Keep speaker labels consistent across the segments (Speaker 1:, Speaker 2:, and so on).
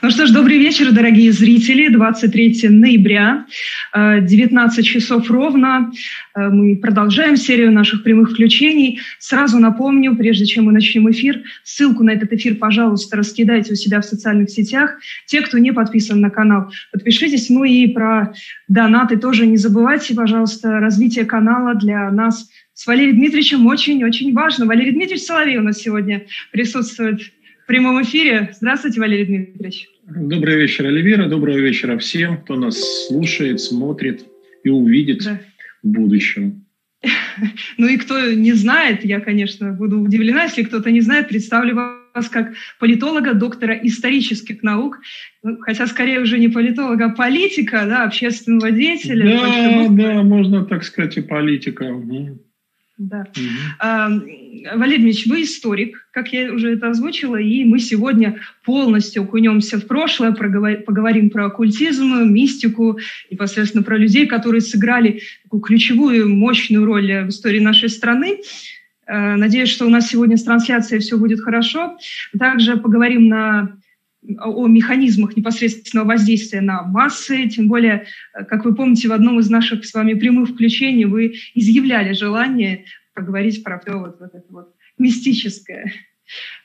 Speaker 1: Ну что ж, добрый вечер, дорогие зрители. 23 ноября, 19 э, часов ровно. Э, мы продолжаем серию наших прямых включений. Сразу напомню, прежде чем мы начнем эфир, ссылку на этот эфир, пожалуйста, раскидайте у себя в социальных сетях. Те, кто не подписан на канал, подпишитесь. Ну и про донаты тоже не забывайте, пожалуйста. Развитие канала для нас с Валерием Дмитриевичем очень-очень важно. Валерий Дмитриевич Соловей у нас сегодня присутствует прямом эфире. Здравствуйте, Валерий Дмитриевич.
Speaker 2: Добрый вечер, Оливера. Доброго вечера всем, кто нас слушает, смотрит и увидит да. в будущем.
Speaker 1: Ну и кто не знает, я, конечно, буду удивлена, если кто-то не знает, представлю вас как политолога, доктора исторических наук, ну, хотя скорее уже не политолога, а политика, да, общественного деятеля.
Speaker 2: Да, да, можно так сказать, и политика.
Speaker 1: Да. Угу. Валерий Ильич, вы историк, как я уже это озвучила, и мы сегодня полностью окунемся в прошлое, поговорим про оккультизм, мистику, непосредственно про людей, которые сыграли такую ключевую, мощную роль в истории нашей страны. А, надеюсь, что у нас сегодня с трансляцией все будет хорошо. Также поговорим на о механизмах непосредственного воздействия на массы, тем более, э, как вы помните, в одном из наших с вами прямых включений вы изъявляли желание поговорить про все вот, вот это вот мистическое.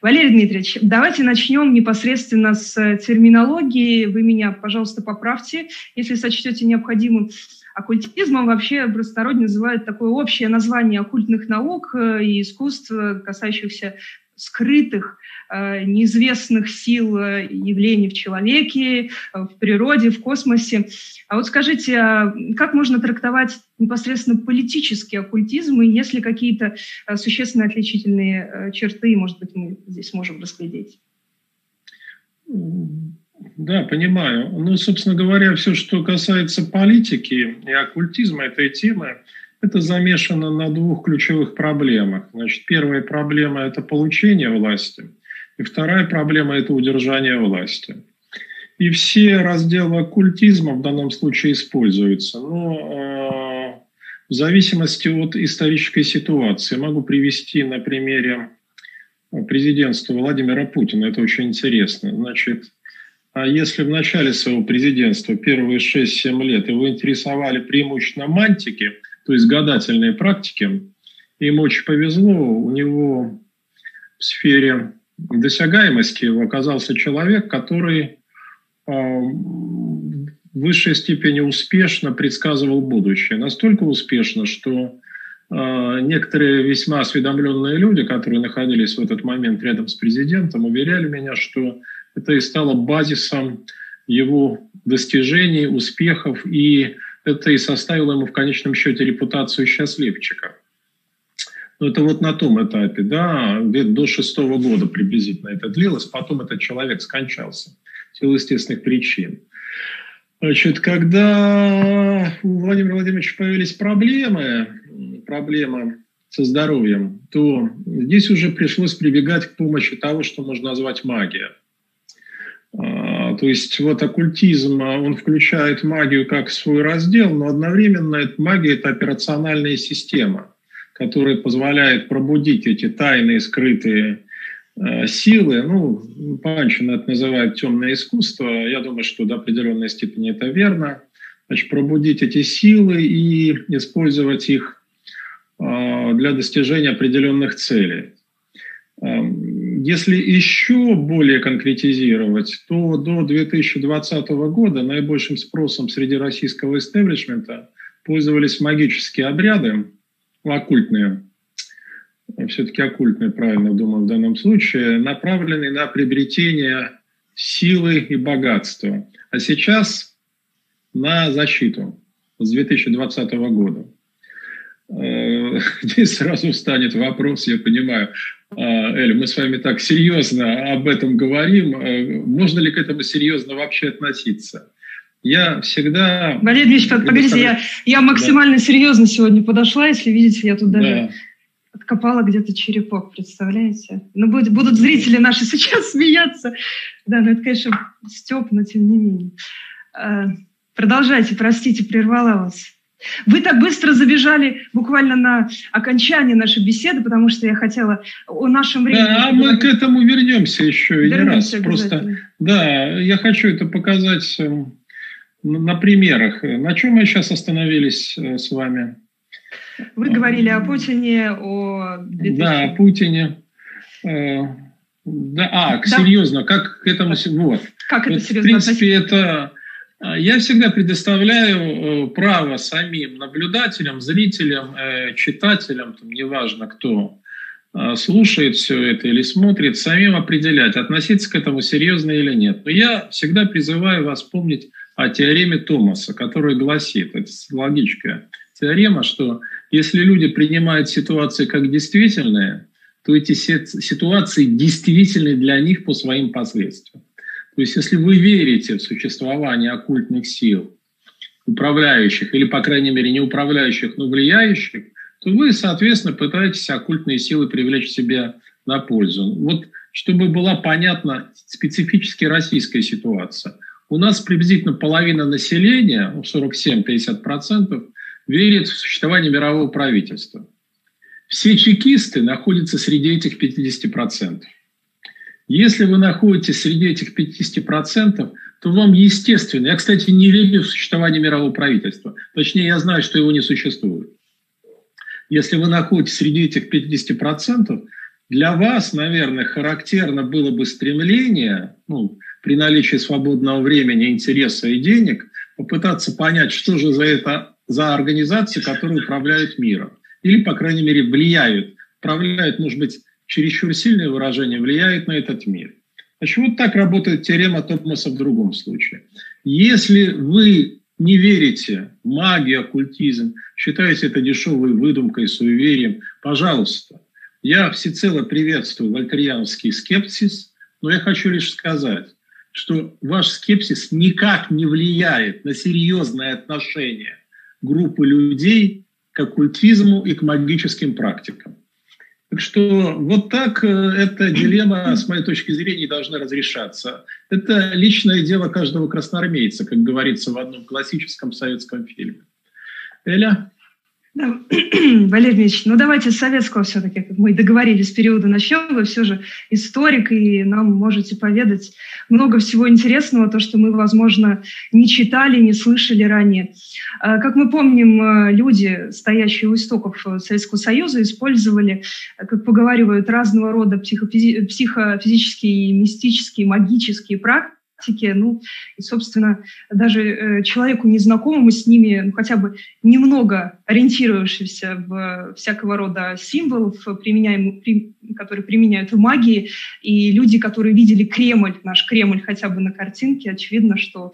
Speaker 1: Валерий Дмитриевич, давайте начнем непосредственно с терминологии. Вы меня, пожалуйста, поправьте, если сочтете необходимым. Оккультизмом вообще простородно называют такое общее название оккультных наук э, и искусств, касающихся скрытых, э, неизвестных сил э, явлений в человеке, э, в природе, в космосе. А вот скажите, а как можно трактовать непосредственно политический оккультизм, и есть ли какие-то существенные отличительные черты, может быть, мы здесь можем разглядеть?
Speaker 2: Да, понимаю. Ну, собственно говоря, все, что касается политики и оккультизма, этой темы, это замешано на двух ключевых проблемах. Значит, первая проблема – это получение власти, и вторая проблема – это удержание власти. И все разделы оккультизма в данном случае используются. Но э, в зависимости от исторической ситуации могу привести на примере президентства Владимира Путина. Это очень интересно. Значит, а если в начале своего президентства, первые 6-7 лет, его интересовали преимущественно мантики – то есть гадательные практики. Им очень повезло, у него в сфере досягаемости оказался человек, который а, в высшей степени успешно предсказывал будущее. Настолько успешно, что а, некоторые весьма осведомленные люди, которые находились в этот момент рядом с президентом, уверяли меня, что это и стало базисом его достижений, успехов и это и составило ему в конечном счете репутацию счастливчика. Но это вот на том этапе, да, где-то до шестого года приблизительно это длилось, потом этот человек скончался в силу естественных причин. Значит, когда у Владимира Владимировича появились проблемы, проблемы со здоровьем, то здесь уже пришлось прибегать к помощи того, что можно назвать магия – а, то есть вот оккультизм, а, он включает магию как свой раздел, но одновременно эта магия – это операциональная система, которая позволяет пробудить эти тайные, скрытые э, силы. Ну, Панчин это называет темное искусство. Я думаю, что до определенной степени это верно. Значит, пробудить эти силы и использовать их э, для достижения определенных целей. Если еще более конкретизировать, то до 2020 года наибольшим спросом среди российского истеблишмента пользовались магические обряды, оккультные, все-таки оккультные, правильно думаю, в данном случае, направленные на приобретение силы и богатства. А сейчас на защиту с 2020 года. Э, здесь сразу встанет вопрос, я понимаю, Эль, мы с вами так серьезно об этом говорим. Э, можно ли к этому серьезно вообще относиться? Я всегда...
Speaker 1: Валерий Ильич, погодите, я, я максимально да. серьезно сегодня подошла, если видите, я тут даже да. откопала где-то черепок, представляете? Ну, будет, будут зрители наши сейчас смеяться. Да, ну это, конечно, Степ, но тем не менее. А, продолжайте, простите, прервала вас. Вы так быстро забежали буквально на окончание нашей беседы, потому что я хотела о нашем времени.
Speaker 2: Да, мы к этому вернемся еще вернемся не раз. Просто, да, я хочу это показать эм, на примерах. На чем мы сейчас остановились э, с вами?
Speaker 1: Вы говорили о Путине, о... 2000...
Speaker 2: Да, о Путине. Э, да, а, да. серьезно, как к этому... Вот.
Speaker 1: Как это
Speaker 2: вот,
Speaker 1: серьезно?
Speaker 2: В принципе, это... А, я всегда предоставляю э, право самим наблюдателям, зрителям, читателям, там, неважно кто, слушает все это или смотрит, самим определять, относиться к этому серьезно или нет. Но я всегда призываю вас помнить о теореме Томаса, которая гласит, это логическая теорема, что если люди принимают ситуации как действительные, то эти ситуации действительны для них по своим последствиям. То есть если вы верите в существование оккультных сил, управляющих, или, по крайней мере, не управляющих, но влияющих, то вы, соответственно, пытаетесь оккультные силы привлечь себе на пользу. Вот чтобы была понятна специфически российская ситуация – у нас приблизительно половина населения, 47-50%, ну, верит в существование мирового правительства. Все чекисты находятся среди этих 50%. Если вы находитесь среди этих 50%, то вам естественно, я, кстати, не верю в существование мирового правительства, точнее, я знаю, что его не существует. Если вы находитесь среди этих 50%, для вас, наверное, характерно было бы стремление, ну, при наличии свободного времени, интереса и денег попытаться понять, что же за это за организации, которые управляют миром. Или, по крайней мере, влияют. Управляют, может быть, чересчур сильное выражение, влияют на этот мир. Значит, вот так работает теорема Томаса в другом случае. Если вы не верите в магию, оккультизм, считаете это дешевой выдумкой, суеверием, пожалуйста, я всецело приветствую вольтерианский скепсис, но я хочу лишь сказать, что ваш скепсис никак не влияет на серьезное отношение группы людей к оккультизму и к магическим практикам. Так что вот так э, эта дилемма, с моей точки зрения, должна разрешаться. Это личное дело каждого красноармейца, как говорится в одном классическом советском фильме. Эля?
Speaker 1: Да. Валерий Ильич, ну давайте с советского все-таки, как мы договорились, периода начнем. Вы все же историк, и нам можете поведать много всего интересного, то, что мы, возможно, не читали, не слышали ранее. А, как мы помним, э, люди, стоящие у истоков Советского Союза, использовали, как поговаривают, разного рода психофизи- психофизические, мистические, магические практики, практике, ну, и, собственно, даже э, человеку незнакомому с ними, ну, хотя бы немного ориентировавшимся в всякого рода символов, применяем, при, которые применяют в магии, и люди, которые видели Кремль, наш Кремль хотя бы на картинке, очевидно, что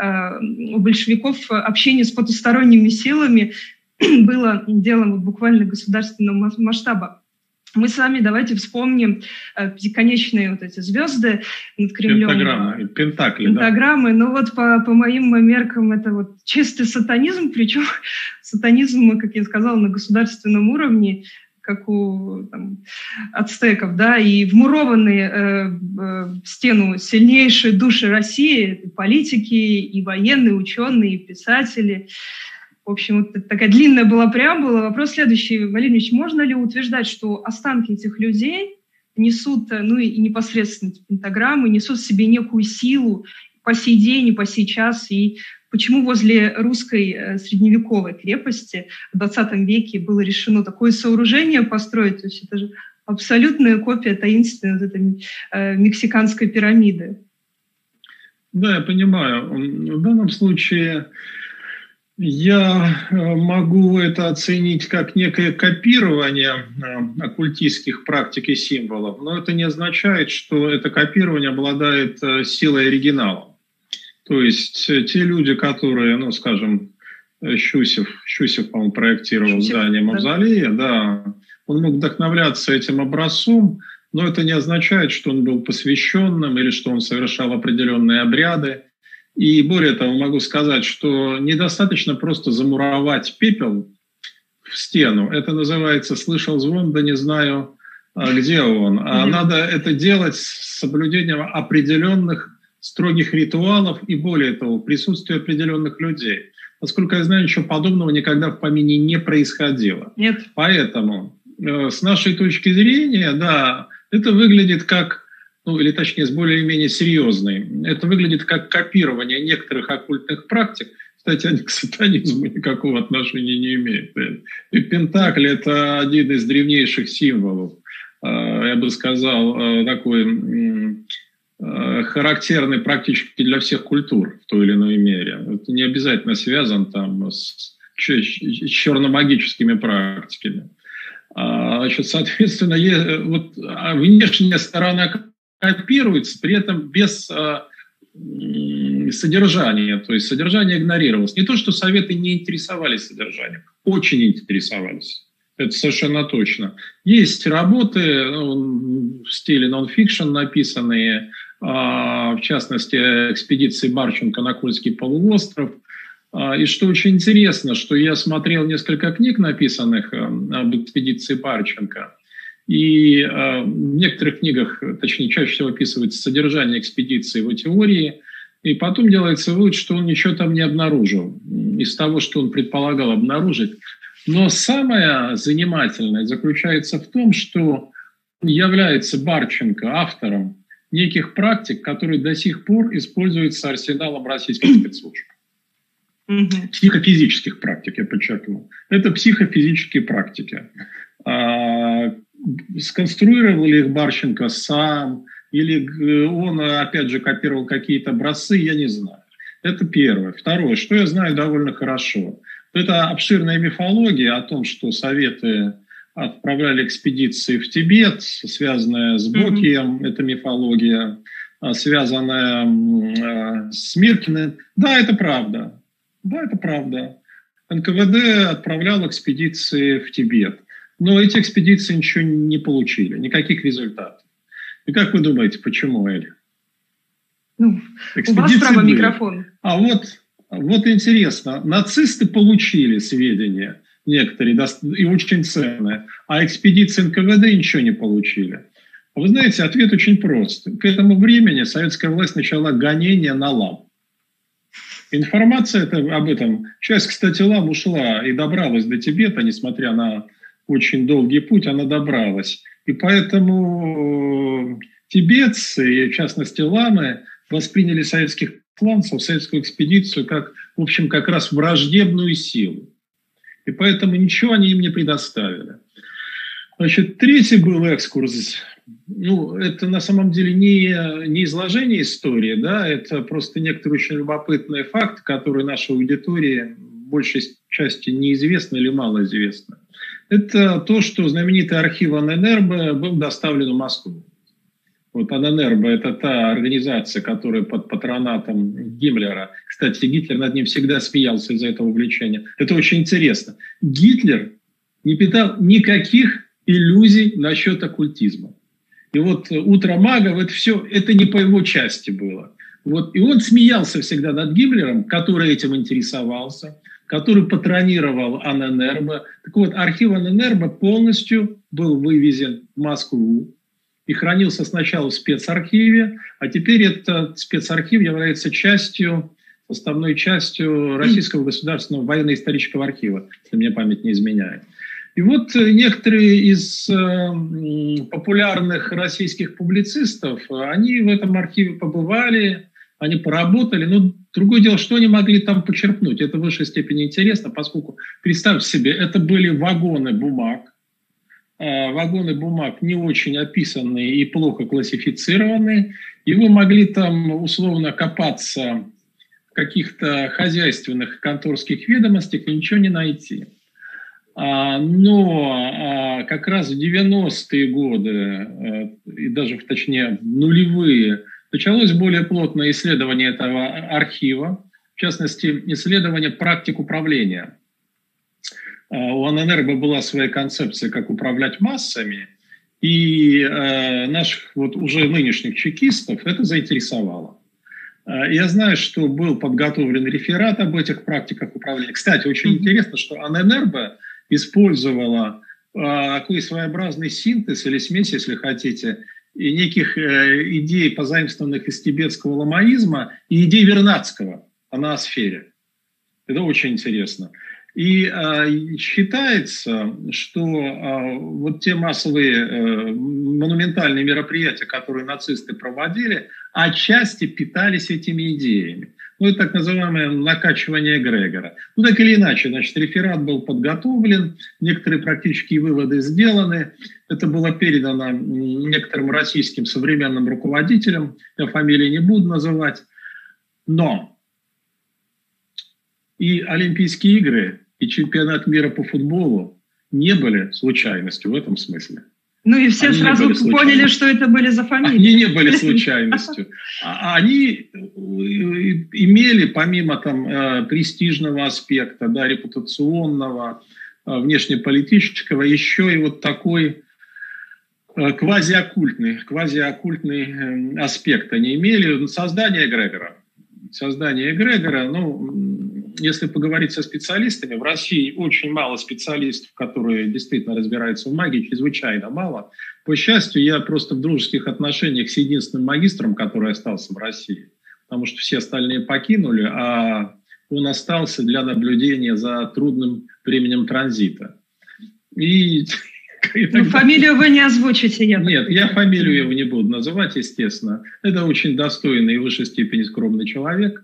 Speaker 1: э, у большевиков общение с потусторонними силами было делом буквально государственного масштаба. Мы с вами давайте вспомним э, пятиконечные вот эти звезды над Кремлем.
Speaker 2: Пентаграммы, пентакли,
Speaker 1: Пентаграммы. Да. Ну вот по, по моим меркам это вот чистый сатанизм, причем сатанизм, как я сказала, на государственном уровне, как у там, ацтеков, да, и вмурованные э, э, в стену сильнейшие души России, политики, и военные, ученые, и писатели. В общем, вот такая длинная была преамбула. Вопрос следующий, Валерий Ильич, можно ли утверждать, что останки этих людей несут, ну и непосредственно пентаграммы, несут в себе некую силу по сей день и по сей час, и почему возле русской э, средневековой крепости в 20 веке было решено такое сооружение построить, то есть это же абсолютная копия таинственной вот этой э, мексиканской пирамиды.
Speaker 2: Да, я понимаю. В данном случае я э, могу это оценить как некое копирование э, оккультистских практик и символов, но это не означает, что это копирование обладает э, силой оригинала. То есть те люди, которые, ну, скажем, Щусев, Щусев, по-моему, проектировал Щусев, здание Мавзолея, да. да, он мог вдохновляться этим образцом, но это не означает, что он был посвященным или что он совершал определенные обряды и более того, могу сказать, что недостаточно просто замуровать пепел в стену. Это называется «слышал звон, да не знаю, а, где он». А mm-hmm. надо это делать с соблюдением определенных строгих ритуалов и, более того, присутствия определенных людей. Насколько я знаю, ничего подобного никогда в помине не происходило.
Speaker 1: Нет.
Speaker 2: Поэтому э, с нашей точки зрения, да, это выглядит как, ну или точнее с более-менее серьезной, это выглядит как копирование некоторых оккультных практик, кстати, они к сатанизму никакого отношения не имеют. И Пентакль – это один из древнейших символов, э, я бы сказал, э, такой Э, характерный практически для всех культур в той или иной мере. Это не обязательно связан там с черномагическими практиками. А, значит, соответственно, вот, а внешняя сторона копируется, при этом без а, содержания, то есть содержание игнорировалось. Не то, что советы не интересовались содержанием, очень интересовались. Это совершенно точно. Есть работы ну, в стиле нон-фикшн написанные, а, в частности, экспедиции Марченко на Кольский полуостров. А, и что очень интересно, что я смотрел несколько книг, написанных э, об экспедиции Барченко, и э, в некоторых книгах, точнее, чаще всего описывается содержание экспедиции, его теории, и потом делается вывод, что он ничего там не обнаружил из того, что он предполагал обнаружить. Но самое занимательное заключается в том, что является Барченко автором неких практик, которые до сих пор используются арсеналом российских спецслужб. Психофизических практик, я подчеркну. Это психофизические практики. Сконструировал их Барченко сам, или он, опять же, копировал какие-то образцы, я не знаю. Это первое. Второе, что я знаю довольно хорошо. Это обширная мифология о том, что советы отправляли экспедиции в Тибет, связанная с Бокием, mm-hmm. это мифология, а, связанная а, с Миркиным. Да, это правда. Да, это правда. НКВД отправлял экспедиции в Тибет. Но эти экспедиции ничего не получили, никаких результатов. И как вы думаете, почему, Эли?
Speaker 1: Ну, у вас были. микрофон.
Speaker 2: А вот, вот интересно, нацисты получили сведения – некоторые, и очень ценные, а экспедиции НКВД ничего не получили. Вы знаете, ответ очень прост. К этому времени советская власть начала гонение на лам. Информация это, об этом, часть, кстати, лам ушла и добралась до Тибета, несмотря на очень долгий путь, она добралась. И поэтому э, тибетцы, и в частности ламы, восприняли советских планцев, советскую экспедицию как, в общем, как раз враждебную силу. И поэтому ничего они им не предоставили. Значит, третий был экскурс. Ну, это на самом деле не, не изложение истории, да, это просто некоторые очень любопытные факты, которые нашей аудитории большей части неизвестны или малоизвестны. Это то, что знаменитый архив АННРБ был доставлен в Москву. Вот АННРБ – это та организация, которая под патронатом Гиммлера. Кстати, Гитлер над ним всегда смеялся из-за этого увлечения. Это очень интересно. Гитлер не питал никаких иллюзий насчет оккультизма. И вот «Утро магов» – это все, это не по его части было. Вот, и он смеялся всегда над Гиммлером, который этим интересовался, который патронировал АННРБ. Так вот, архив АННРБ полностью был вывезен в Москву и хранился сначала в спецархиве, а теперь этот спецархив является частью, составной частью Российского государственного военно-исторического архива, если мне память не изменяет. И вот некоторые из э, популярных российских публицистов, они в этом архиве побывали, они поработали, но другое дело, что они могли там почерпнуть, это в высшей степени интересно, поскольку, представьте себе, это были вагоны бумаг, Э, вагоны бумаг не очень описанные и плохо классифицированные, и вы могли там условно копаться в каких-то хозяйственных конторских ведомостях и ничего не найти. А, но а, как раз в 90-е годы, э, и даже, точнее, в нулевые, началось более плотное исследование этого архива, в частности, исследование практик управления – а, у АННРБ была своя концепция, как управлять массами, и э, наших вот уже нынешних чекистов это заинтересовало. Э, я знаю, что был подготовлен реферат об этих практиках управления. Кстати, очень mm-hmm. интересно, что АННРБ использовала э, такой своеобразный синтез или смесь, если хотите, и неких э, идей, позаимствованных из тибетского ламаизма, и идей Вернадского о ноосфере. Это очень интересно. И э, считается, что э, вот те массовые э, монументальные мероприятия, которые нацисты проводили, отчасти питались этими идеями. Ну, это так называемое накачивание Грегора. Ну, так или иначе, значит, реферат был подготовлен, некоторые практические выводы сделаны. Это было передано некоторым российским современным руководителям, я фамилии не буду называть. Но и Олимпийские игры, и чемпионат мира по футболу не были случайностью в этом смысле.
Speaker 1: Ну и все они сразу поняли, что это были за фамилии.
Speaker 2: Они не были случайностью. А они э, имели, помимо там э, престижного аспекта, да, репутационного, э, внешнеполитического, еще и вот такой квазиоккультный, квазиоккультный аспект они имели. Создание эгрегора. Создание эгрегора, ну, если поговорить со специалистами, в России очень мало специалистов, которые действительно разбираются в магии, чрезвычайно мало. По счастью, я просто в дружеских отношениях с единственным магистром, который остался в России, потому что все остальные покинули, а он остался для наблюдения за трудным временем транзита.
Speaker 1: И ну, фамилию вы не озвучите,
Speaker 2: я Нет, я фамилию его не буду называть, естественно. Это очень достойный и в высшей степени скромный человек.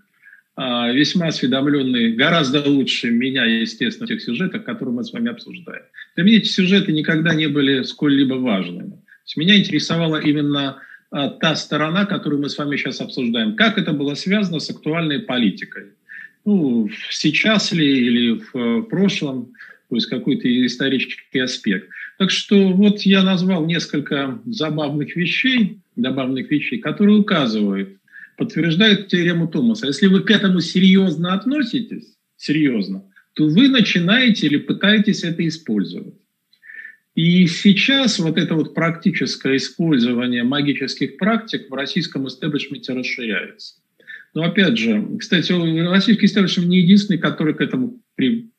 Speaker 2: А, весьма осведомленный, гораздо лучше меня, естественно, в тех сюжетах, которые мы с вами обсуждаем. Для меня эти сюжеты никогда не были сколь-либо важными. То есть меня интересовала именно а, та сторона, которую мы с вами сейчас обсуждаем. Как это было связано с актуальной политикой? Ну, сейчас ли или в э, прошлом, то есть какой-то исторический аспект. Так что вот я назвал несколько забавных вещей, забавных вещей, которые указывают подтверждают теорему Томаса. Если вы к этому серьезно относитесь, серьезно, то вы начинаете или пытаетесь это использовать. И сейчас вот это вот практическое использование магических практик в российском истеблишменте расширяется. Но опять же, кстати, российский истеблишмент не единственный, который к этому при,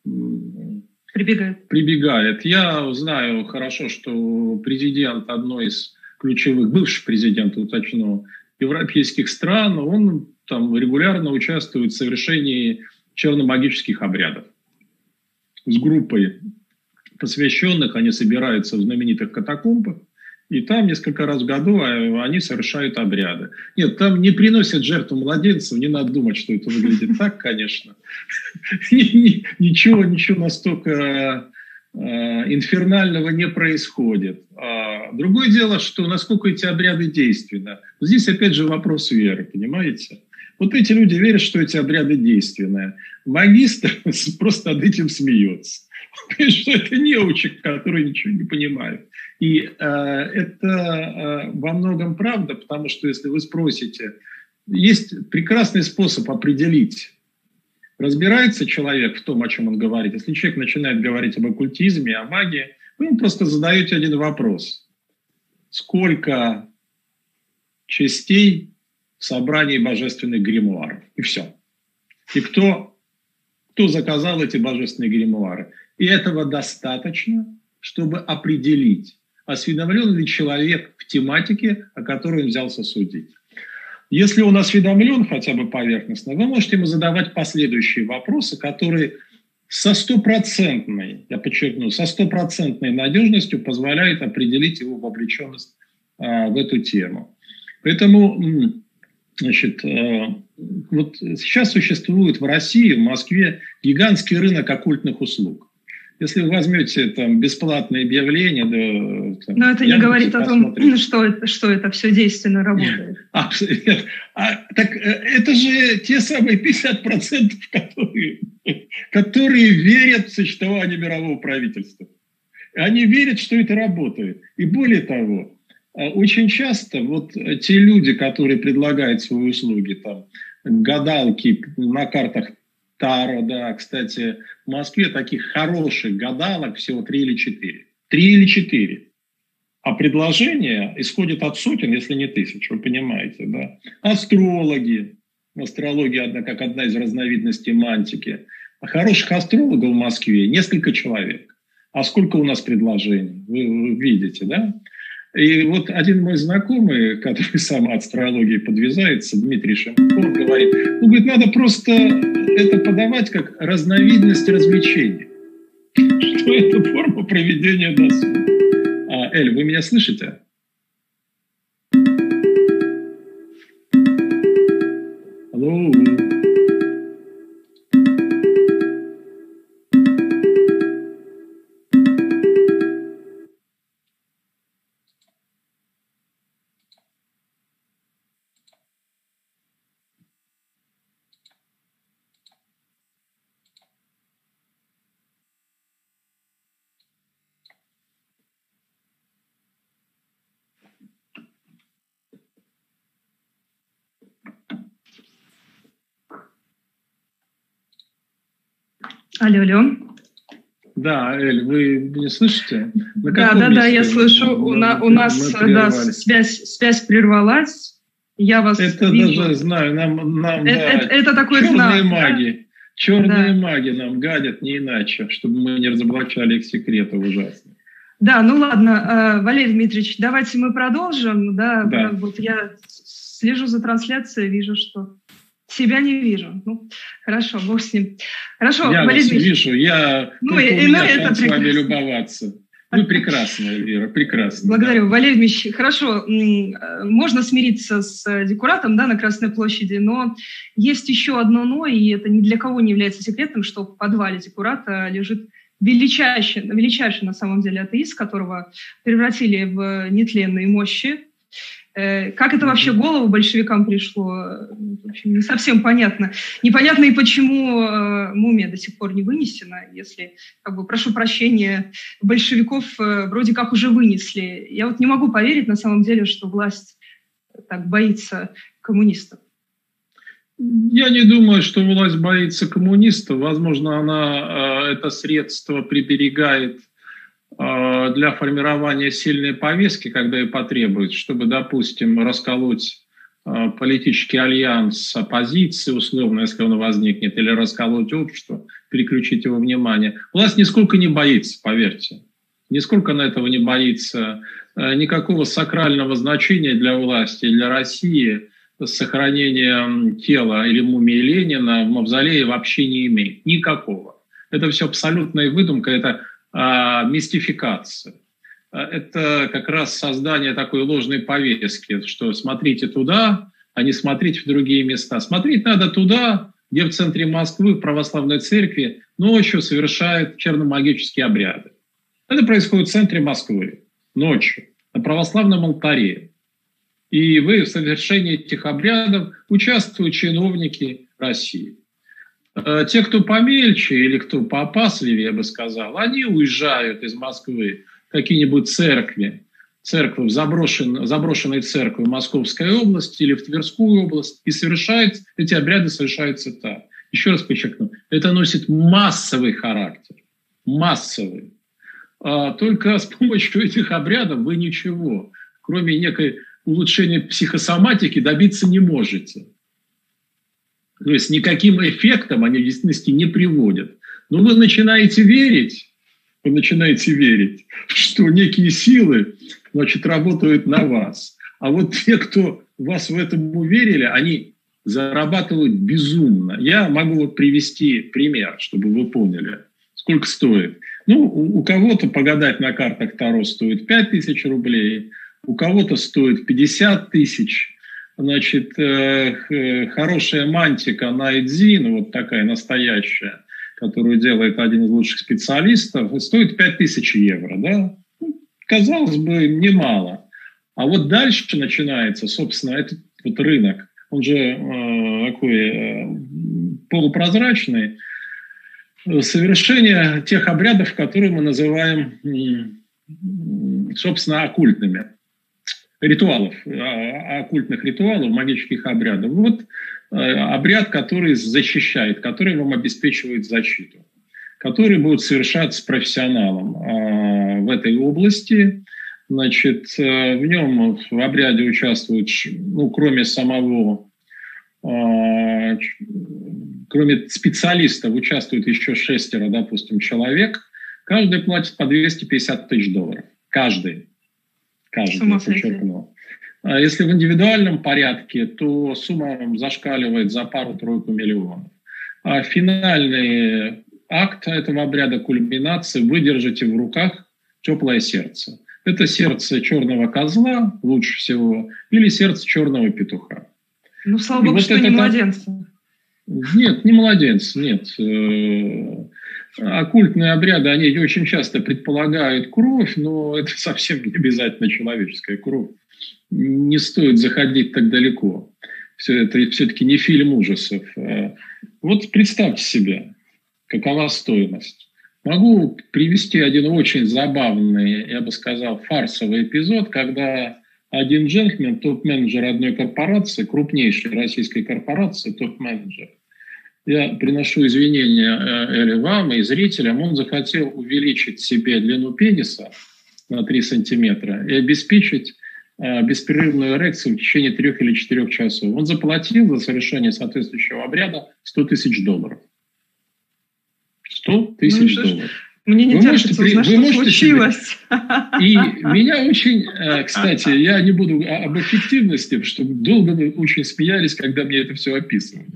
Speaker 2: прибегает. прибегает. Я знаю хорошо, что президент одной из ключевых, бывший президент, уточню, европейских стран, он там регулярно участвует в совершении черномагических обрядов. С группой посвященных они собираются в знаменитых катакомбах, и там несколько раз в году а, они совершают обряды. Нет, там не приносят жертву младенцев, не надо думать, что это выглядит так, конечно. Ничего, ничего настолько инфернального не происходит. А другое дело, что насколько эти обряды действенны. Здесь опять же вопрос веры, понимаете? Вот эти люди верят, что эти обряды действенные. Магистр просто над этим смеется. Что это неучек, который ничего не понимает. И э, это э, во многом правда, потому что если вы спросите, есть прекрасный способ определить, разбирается человек в том, о чем он говорит, если человек начинает говорить об оккультизме, о магии, вы ему просто задаете один вопрос. Сколько частей в собрании божественных гримуаров? И все. И кто, кто заказал эти божественные гримуары? И этого достаточно, чтобы определить, осведомлен ли человек в тематике, о которой он взялся судить. Если он осведомлен хотя бы поверхностно, вы можете ему задавать последующие вопросы, которые со стопроцентной, я подчеркну, со стопроцентной надежностью позволяют определить его вовлеченность а, в эту тему. Поэтому, значит, а, вот сейчас существует в России, в Москве гигантский рынок оккультных услуг. Если вы возьмете там бесплатное объявление, да,
Speaker 1: там, но это не говорит о том, что это, что это все действенно работает.
Speaker 2: А, а, так э, это же те самые 50%, которые, которые верят в существование мирового правительства. Они верят, что это работает. И более того, а, очень часто вот те люди, которые предлагают свои услуги, там, гадалки на картах Таро, да, кстати, в Москве таких хороших гадалок всего три или четыре. Три или четыре. А предложения исходят от сотен, если не тысяч, вы понимаете, да. Астрологи, астрология одна, как одна из разновидностей мантики. А хороших астрологов в Москве несколько человек. А сколько у нас предложений? Вы, вы видите, да? И вот один мой знакомый, который сам астрологии подвязается, Дмитрий Шемков, говорит, ну, говорит, надо просто это подавать как разновидность развлечения. Что это форма проведения досуга. А, Эль, вы меня слышите? Алло.
Speaker 1: Алло, алло.
Speaker 2: Да, Эль, вы не слышите?
Speaker 1: На да, да, да, я слышу. У, на, у нас да, связь, связь прервалась. Я вас
Speaker 2: Это вижу. даже знаю. Нам, нам
Speaker 1: это, да, это, это такой
Speaker 2: черные
Speaker 1: знак.
Speaker 2: маги. Да? Черные да. маги нам гадят не иначе, чтобы мы не разоблачали их секреты ужасно.
Speaker 1: Да, ну ладно, э, Валерий Дмитриевич, давайте мы продолжим. Да, да. вот я слежу за трансляцией, вижу, что себя не вижу. Ну, хорошо, бог с ним. Хорошо,
Speaker 2: я Валерий вас вижу, я ну, и, и, ну, это с вами любоваться. Вы прекрасная, Вера, прекрасно.
Speaker 1: Благодарю. Да. Валерий Ильич, хорошо, можно смириться с декуратом да, на Красной площади, но есть еще одно «но», и это ни для кого не является секретом, что в подвале декурата лежит величайший, величайший на самом деле атеист, которого превратили в нетленные мощи, Э, как это вообще голову большевикам пришло, в общем, не совсем понятно. Непонятно и почему э, мумия до сих пор не вынесена, если, как бы, прошу прощения, большевиков э, вроде как уже вынесли. Я вот не могу поверить на самом деле, что власть так боится коммунистов.
Speaker 2: Я не думаю, что власть боится коммунистов. Возможно, она это средство приберегает Э, для формирования сильной повестки, когда и потребуется, чтобы, допустим, расколоть э, политический альянс оппозиции, условно, если он возникнет, или расколоть общество, переключить его внимание. Власть нисколько не боится, поверьте. Нисколько она этого не боится. Э, никакого сакрального значения для власти, для России сохранение тела или мумии Ленина в мавзолее вообще не имеет. Никакого. Это все абсолютная выдумка, это мистификация. А, это как раз создание такой ложной повестки, что смотрите туда, а не смотрите в другие места. Смотреть надо туда, где в центре Москвы, в православной церкви, ночью совершают черномагические обряды. Это происходит в центре Москвы, ночью, на православном алтаре. И вы в совершении этих обрядов участвуют чиновники России. Э, те, кто помельче или кто поопасливее, я бы сказал, они уезжают из Москвы в какие-нибудь церкви, церковь, заброшен, заброшенной церкви в Московской области или в Тверскую область, и совершают, эти обряды совершаются там. Еще раз подчеркну, это носит массовый характер, массовый. А только с помощью этих обрядов вы ничего, кроме некой улучшения психосоматики, добиться не можете. То есть никаким эффектом они в действительности не приводят. Но вы начинаете верить, вы начинаете верить, что некие силы значит, работают на вас. А вот те, кто вас в этом уверили, они зарабатывают безумно. Я могу вот привести пример, чтобы вы поняли, сколько стоит. Ну, у, кого-то погадать на картах Таро стоит 5 тысяч рублей, у кого-то стоит 50 тысяч, значит, э, хорошая мантика Найдзин, вот такая настоящая, которую делает один из лучших специалистов, стоит 5000 евро, да? Ну, казалось бы, немало. А вот дальше начинается, собственно, этот вот рынок, он же э, такой э, полупрозрачный, совершение тех обрядов, которые мы называем, собственно, оккультными ритуалов, а, оккультных ритуалов, магических обрядов. Вот э, обряд, который защищает, который вам обеспечивает защиту, который будет совершаться профессионалом а, в этой области. Значит, э, в нем в обряде участвуют, ну, кроме самого, кроме специалистов, участвует еще шестеро, допустим, человек. Каждый платит по 250 тысяч долларов. Каждый каждый, я подчеркну. А если в индивидуальном порядке, то сумма зашкаливает за пару-тройку миллионов. А финальный акт этого обряда кульминации вы держите в руках теплое сердце. Это сердце черного козла лучше всего или сердце черного петуха.
Speaker 1: Ну, слава богу, вот что не младенца.
Speaker 2: Нет, не младенец, нет. Оккультные обряды, они очень часто предполагают кровь, но это совсем не обязательно человеческая кровь. Не стоит заходить так далеко. Все это все-таки не фильм ужасов. Э, вот представьте себе, какова стоимость. Могу привести один очень забавный, я бы сказал, фарсовый эпизод, когда один джентльмен, топ-менеджер одной корпорации, крупнейшей российской корпорации, топ-менеджер, я приношу извинения э, Эли вам и зрителям, он захотел увеличить себе длину пениса на 3 сантиметра и обеспечить э, беспрерывную эрекцию в течение трех или четырех часов. Он заплатил за совершение соответствующего обряда 100 тысяч долларов. 100 тысяч ну, долларов.
Speaker 1: Мне не вы терпится можете, узнать, вы что можете случилось.
Speaker 2: Себе... И меня очень, э, кстати, я не буду об эффективности, потому что долго мы очень смеялись, когда мне это все описывали.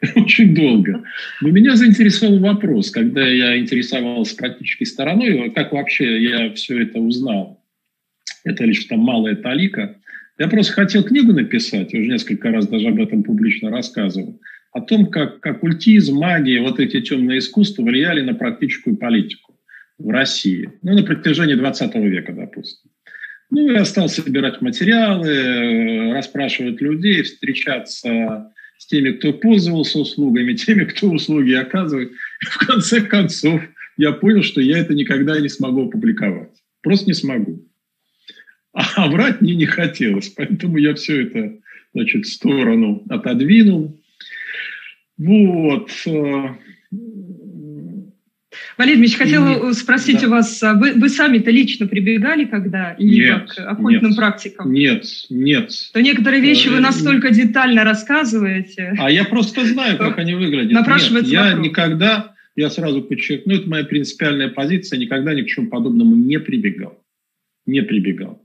Speaker 2: Очень долго. Но меня заинтересовал вопрос, когда я интересовался практической стороной, как вообще я все это узнал. Это лишь там малая талика. Я просто хотел книгу написать, уже несколько раз даже об этом публично рассказывал о том, как оккультизм, магия, вот эти темные искусства влияли на практическую политику в России. Ну, на протяжении 20 века, допустим. Ну, я стал собирать материалы, расспрашивать людей, встречаться с теми, кто пользовался услугами, теми, кто услуги оказывает. И в конце концов я понял, что я это никогда не смогу опубликовать. Просто не смогу. А врать мне не хотелось, поэтому я все это значит, в сторону отодвинул. Вот.
Speaker 1: Валерий Ильич, хотела спросить да. у вас, а вы, вы сами-то лично прибегали когда
Speaker 2: нет,
Speaker 1: к оккультным
Speaker 2: нет,
Speaker 1: практикам?
Speaker 2: Нет, нет.
Speaker 1: То некоторые вещи вы э, настолько детально рассказываете.
Speaker 2: А я просто знаю, как они выглядят.
Speaker 1: Напрашивается
Speaker 2: нет, я никогда, я сразу подчеркну, это моя принципиальная позиция, никогда ни к чему подобному не прибегал. Не прибегал.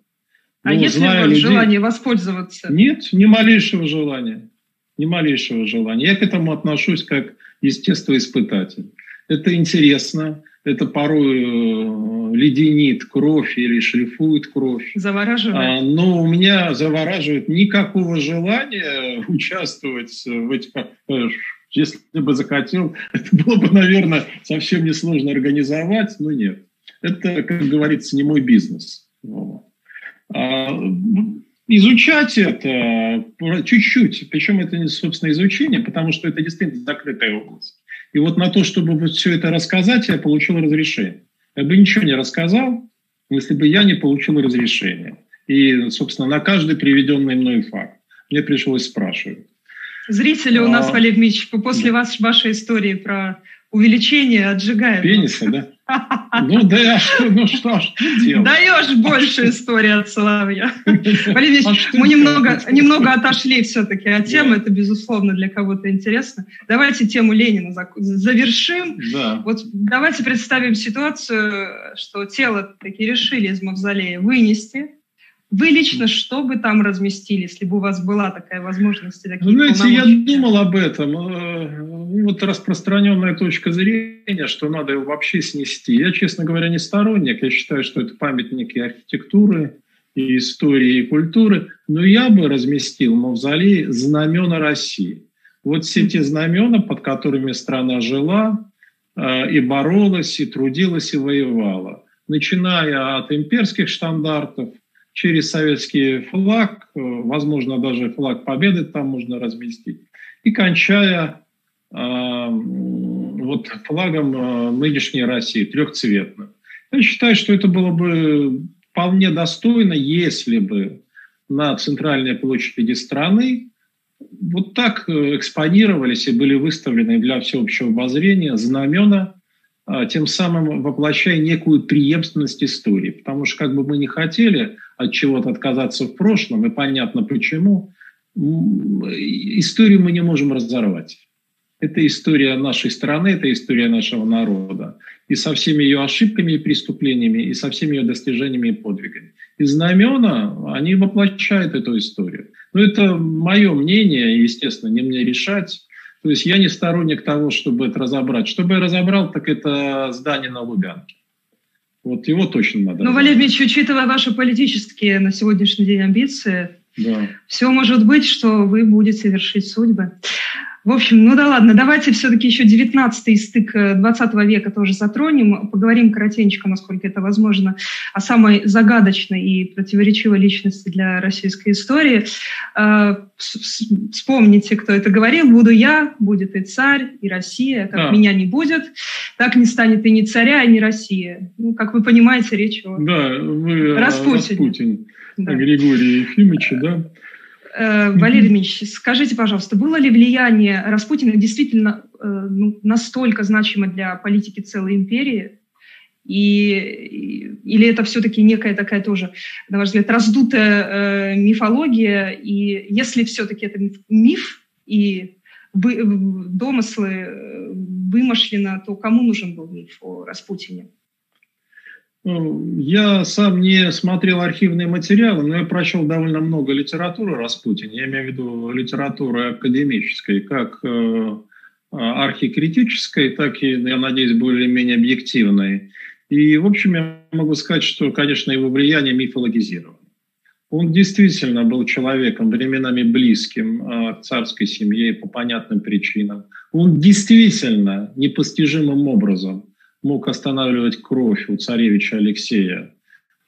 Speaker 1: А ну, если у людей... желание воспользоваться?
Speaker 2: Нет, ни малейшего желания ни малейшего желания. Я к этому отношусь как естествоиспытатель. Это интересно, это порой э, леденит кровь или шлифует кровь.
Speaker 1: Завораживает. А,
Speaker 2: но у меня завораживает никакого желания участвовать в этих... Э, если бы захотел, это было бы, наверное, совсем несложно организовать, но нет. Это, как говорится, не мой бизнес. А, изучать это чуть-чуть, причем это, не собственно, изучение, потому что это действительно закрытая область. И вот на то, чтобы вот все это рассказать, я получил разрешение. Я бы ничего не рассказал, если бы я не получил разрешение. И, собственно, на каждый приведенный мной факт мне пришлось спрашивать.
Speaker 1: Зрители у нас, а, Валерий Дмитриевич, после да. вас, вашей истории про увеличение отжигаем.
Speaker 2: Пениса, да? Ну да, ну что ж?
Speaker 1: Даешь больше истории от Соловья. Валерий а мы немного, немного отошли все-таки от темы, это, безусловно, для кого-то интересно. Давайте тему Ленина завершим. Вот давайте представим ситуацию, что тело таки решили из мавзолея вынести, вы лично что бы там разместили, если бы у вас была такая возможность? Такие
Speaker 2: Знаете, я думал об этом. Э, вот распространенная точка зрения, что надо его вообще снести. Я, честно говоря, не сторонник. Я считаю, что это памятники архитектуры, и истории, и культуры. Но я бы разместил в мавзолее знамена России. Вот все те знамена, под которыми страна жила, э, и боролась, и трудилась, и воевала. Начиная от имперских штандартов, через советский флаг, э, возможно, даже флаг Победы там можно разместить, и кончая э, вот флагом э, нынешней России, трехцветным. Я считаю, что это было бы вполне достойно, если бы на центральной площади страны вот так экспонировались и были выставлены для всеобщего обозрения знамена тем самым воплощая некую преемственность истории. Потому что как бы мы не хотели от чего-то отказаться в прошлом, и понятно почему, историю мы не можем разорвать. Это история нашей страны, это история нашего народа. И со всеми ее ошибками и преступлениями, и со всеми ее достижениями и подвигами. И знамена, они воплощают эту историю. Но это мое мнение, естественно, не мне решать. То есть я не сторонник того, чтобы это разобрать. Чтобы я разобрал, так это здание на Лубянке. Вот его точно надо.
Speaker 1: Ну, Валерий Ильич, учитывая ваши политические на сегодняшний день амбиции, да. все может быть, что вы будете вершить судьбы. В общем, ну да ладно, давайте все-таки еще 19-й стык 20 э, века тоже затронем, поговорим коротенько, насколько это возможно, о самой загадочной и противоречивой личности для российской истории. Э, вспомните, кто это говорил, буду я, будет и царь, и Россия, как да. меня не будет, так не станет и ни царя, и ни Россия. Ну, как вы понимаете, речь о
Speaker 2: да, вы, Распутине. Распутин, да. Григорий Ефимовича, да.
Speaker 1: Э, Валерий Дмитриевич, скажите, пожалуйста, было ли влияние Распутина действительно э, ну, настолько значимо для политики целой империи? И, или это все-таки некая такая тоже, на ваш взгляд, раздутая э, мифология? И если все-таки это миф и вы, домыслы э, вымышленно, то кому нужен был миф о Распутине?
Speaker 2: Я сам не смотрел архивные материалы, но я прочел довольно много литературы Распутина. Я имею в виду литературы академической, как э, архикритической, так и, я надеюсь, более-менее объективной. И, в общем, я могу сказать, что, конечно, его влияние мифологизировано. Он действительно был человеком, временами близким э, к царской семье по понятным причинам. Он действительно непостижимым образом мог останавливать кровь у царевича Алексея,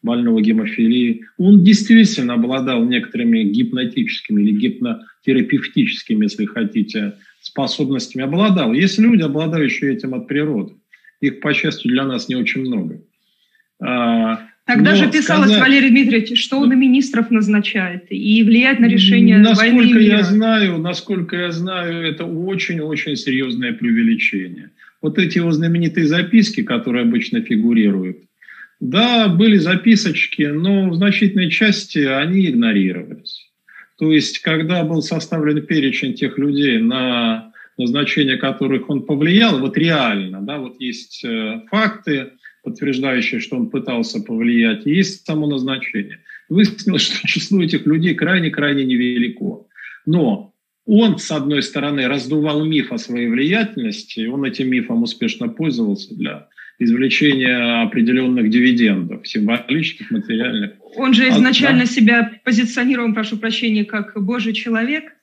Speaker 2: больного гемофилии. Он действительно обладал некоторыми гипнотическими или гипнотерапевтическими, если хотите, способностями. Обладал. Есть люди, обладающие этим от природы. Их, по счастью, для нас не очень много.
Speaker 1: А, Тогда Но же писалось, сказать, Валерий Дмитриевич, что он и министров назначает, и влияет на решение
Speaker 2: насколько войны я знаю, Насколько я знаю, это очень-очень серьезное преувеличение вот эти его знаменитые записки, которые обычно фигурируют, да, были записочки, но в значительной части они игнорировались. То есть, когда был составлен перечень тех людей, на назначение которых он повлиял, вот реально, да, вот есть э, факты, подтверждающие, что он пытался повлиять, есть само назначение. Выяснилось, что число этих людей крайне-крайне невелико. Но он, с одной стороны, раздувал миф о своей влиятельности, он этим мифом успешно пользовался для извлечения определенных дивидендов, символических, материальных.
Speaker 1: Он же а, изначально а, да? себя позиционировал, прошу прощения, как Божий человек,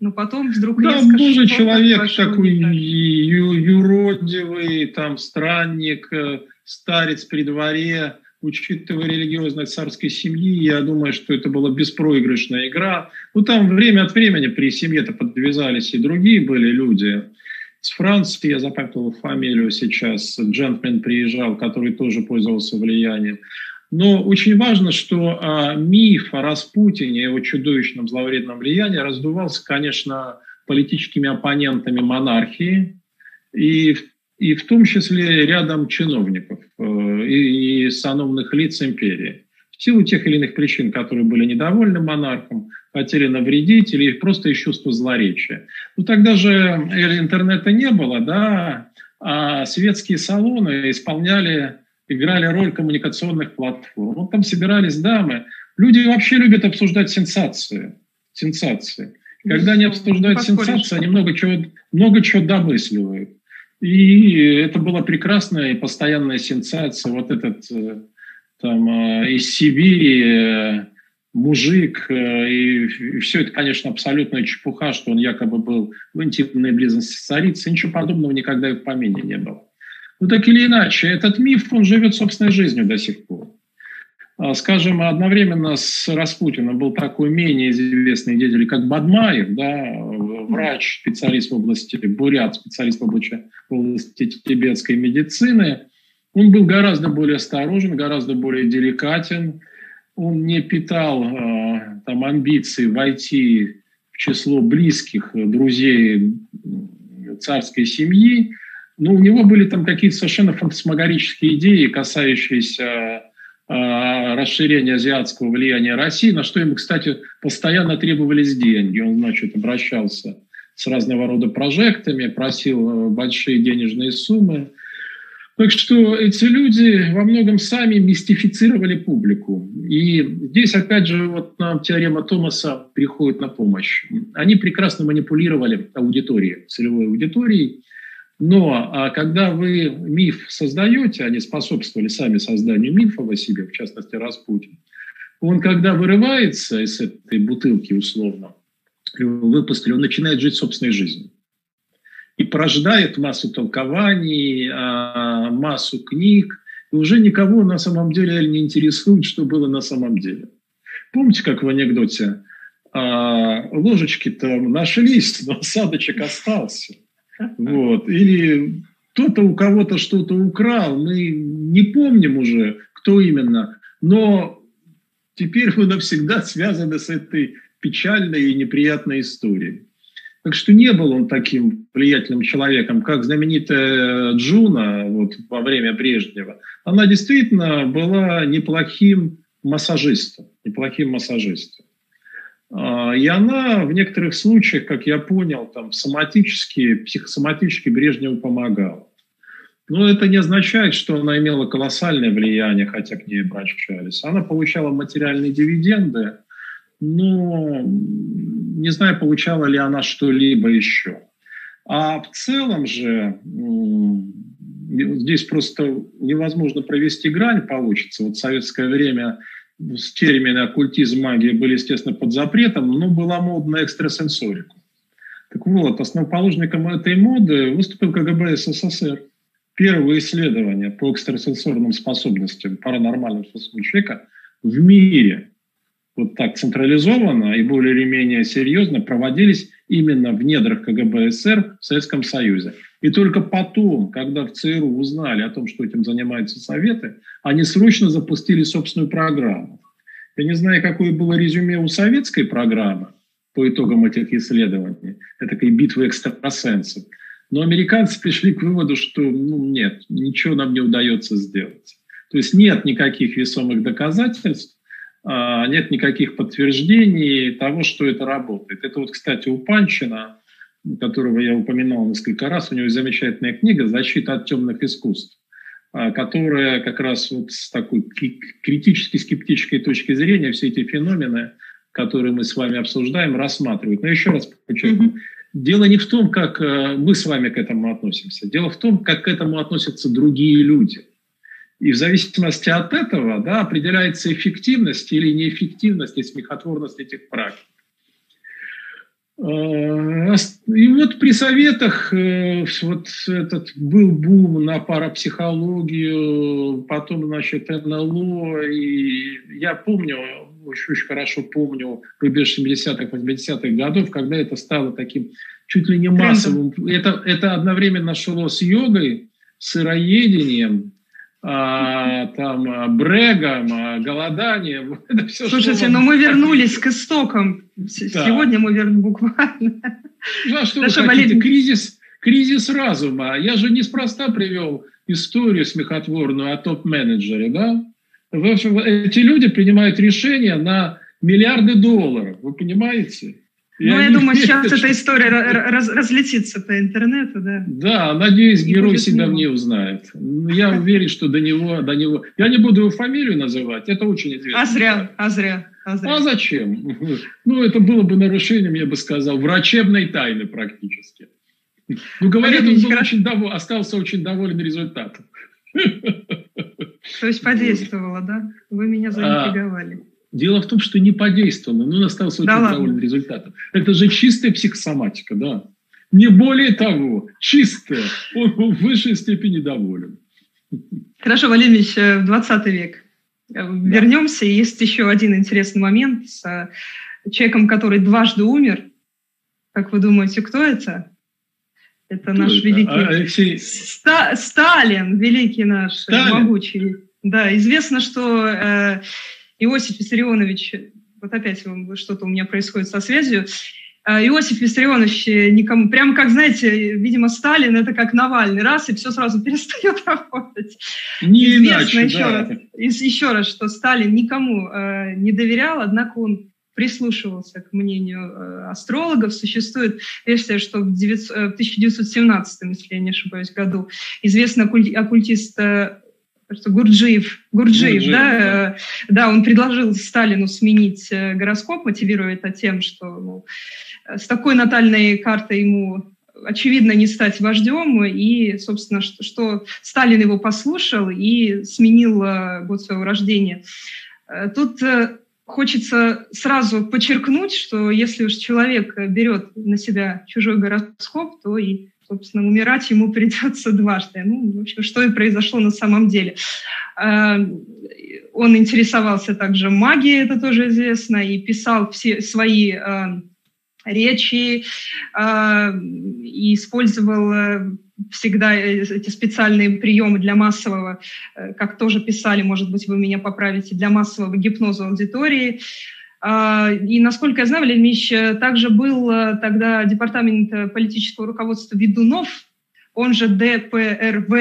Speaker 1: но потом вдруг
Speaker 2: Да, резко Божий человек такой ю, юродивый, там, странник, э, старец при дворе – учитывая религиозность царской семьи, я думаю, что это была беспроигрышная игра. Ну, там время от времени при семье-то подвязались и другие были люди. С Франции, я запомнил фамилию сейчас, джентльмен приезжал, который тоже пользовался влиянием. Но очень важно, что а, миф о Распутине, его чудовищном зловредном влиянии раздувался, конечно, политическими оппонентами монархии. И и в том числе рядом чиновников э, и, и сановных лиц империи. В силу тех или иных причин, которые были недовольны монархом, хотели навредить или просто из чувства злоречия. Ну тогда же интернета не было, да, а светские салоны исполняли, играли роль коммуникационных платформ. Вот там собирались дамы. Люди вообще любят обсуждать сенсации. Сенсации. Когда они обсуждают сенсации, они много чего, много чего домысливают. И это была прекрасная и постоянная сенсация. Вот этот э, там э, из Сибири э, мужик, и, все это, конечно, абсолютная чепуха, что он якобы был в интимной близости с царицей. Ничего подобного никогда и в помине не было. Ну так или иначе, этот миф, он живет собственной жизнью до сих пор. А, скажем, одновременно с Распутиным был такой менее известный деятель, как Бадмаев, да, врач, специалист в области, бурят, специалист в области, в области тибетской медицины. Он был гораздо более осторожен, гораздо более деликатен. Он не питал э, там, амбиций войти в число близких друзей царской семьи. Но у него были там какие-то совершенно фантасмагорические идеи, касающиеся а, расширения азиатского влияния России, на что ему, кстати, постоянно требовались деньги. Он, значит, обращался с разного рода прожектами, просил большие денежные суммы. Так что эти люди во многом сами мистифицировали публику. И здесь, опять же, вот нам теорема Томаса приходит на помощь. Они прекрасно манипулировали аудиторией, целевой аудиторией, но а когда вы миф создаете, они способствовали сами созданию мифа о себе, в частности Распутин, он, когда вырывается из этой бутылки условно, выпустили, он начинает жить собственной жизнью и порождает массу толкований, а, массу книг, и уже никого на самом деле не интересует, что было на самом деле. Помните, как в анекдоте? А, ложечки-то нашлись, но осадочек остался. Вот. Или кто-то у кого-то что-то украл, мы не помним уже, кто именно, но теперь мы навсегда связаны с этой печальной и неприятной историей. Так что не был он таким влиятельным человеком, как знаменитая Джуна вот, во время прежнего. Она действительно была неплохим массажистом, неплохим массажистом. А, и она в некоторых случаях, как я понял, там соматически, психосоматически Брежневу помогала. Но это не означает, что она имела колоссальное влияние, хотя к ней обращались. Она получала материальные дивиденды, но не знаю, получала ли она что-либо еще. А в целом же здесь просто невозможно провести грань, получится. Вот в советское время термины оккультизм, магия были, естественно, под запретом, но была модна экстрасенсорика. Так вот, основоположником этой моды выступил КГБ СССР. Первые исследования по экстрасенсорным способностям паранормальным способностям человека в мире вот так централизованно и более или менее серьезно проводились именно в недрах КГБ СССР в Советском Союзе. И только потом, когда в ЦРУ узнали о том, что этим занимаются Советы, они срочно запустили собственную программу. Я не знаю, какое было резюме у советской программы по итогам этих исследований, это такая битва экстрасенсов. Но американцы пришли к выводу, что ну, нет, ничего нам не удается сделать. То есть нет никаких весомых доказательств, а, нет никаких подтверждений того, что это работает. Это вот, кстати, у Панчина, которого я упоминал несколько раз, у него замечательная книга «Защита от темных искусств», а, которая как раз вот с такой критически скептической точки зрения все эти феномены, которые мы с вами обсуждаем, рассматривает. Но еще раз подчеркну, дело не в том, как э, мы с вами к этому относимся, дело в том, как к этому относятся другие люди – и в зависимости от этого да, определяется эффективность или неэффективность и смехотворность этих практик. Э, и вот при советах э, вот этот был бум на парапсихологию, потом, значит, НЛО, и я помню, очень, очень хорошо помню рубеж 70-х, 80-х годов, когда это стало таким чуть ли не массовым. Это, это одновременно шло с йогой, сыроедением, а, там, а, брегом, а, голоданием.
Speaker 1: Это все, Слушайте, но мы вернулись к истокам. Да. Сегодня мы вернулись буквально.
Speaker 2: Ну, что Наша вы хотите? Болезнь... Кризис, кризис разума. Я же неспроста привел историю смехотворную о топ-менеджере, да? В общем, эти люди принимают решения на миллиарды долларов, вы понимаете?
Speaker 1: Ну, я, я думаю, сейчас что... эта история раз, разлетится по интернету, да.
Speaker 2: Да, надеюсь, и герой себя не узнает. Я уверен, что до него, до него... Я не буду его фамилию называть, это очень известно.
Speaker 1: А зря, а зря.
Speaker 2: А, зря. а зачем? Ну, это было бы нарушением, я бы сказал, врачебной тайны практически. Ну, говорят, он был очень доволен, остался очень доволен результатом.
Speaker 1: То есть подействовало, да? Вы меня заинтриговали.
Speaker 2: Дело в том, что не подействовало, но он остался очень да доволен результатом. Это же чистая психосоматика, да. Не более того, чистая. Он в высшей степени доволен.
Speaker 1: Хорошо, Валерий в 20 век. Э, вернемся. Есть еще один интересный момент с э, человеком, который дважды умер. Как вы думаете, кто это? Это кто наш это? великий... А, Алексей... Ста... Сталин, великий наш, Сталин? могучий. Да, известно, что э, Иосиф Виссарионович, вот опять что-то у меня происходит со связью, а, Иосиф Виссарионович никому, прямо как, знаете, видимо, Сталин, это как Навальный, раз, и все сразу перестает работать. Не Известно иначе, еще, да. раз, еще раз, что Сталин никому э, не доверял, однако он прислушивался к мнению э, астрологов. Существует версия, что в 1917, если я не ошибаюсь, году известный оккультист что Гурджиев, Гурджиев, Гурджиев да, да. да, он предложил Сталину сменить гороскоп, мотивируя это тем, что ну, с такой натальной картой ему очевидно, не стать вождем, и, собственно, что, что Сталин его послушал и сменил э, год своего рождения. Э, тут э, хочется сразу подчеркнуть, что если уж человек берет на себя чужой гороскоп, то и, собственно, умирать ему придется дважды. Ну, в общем, что и произошло на самом деле. Он интересовался также магией, это тоже известно, и писал все свои речи э, и использовал э, всегда эти специальные приемы для массового, э, как тоже писали, может быть, вы меня поправите, для массового гипноза аудитории. И, насколько я знаю, Валерий Ильич также был тогда департамент политического руководства Ведунов, он же ДПРВ,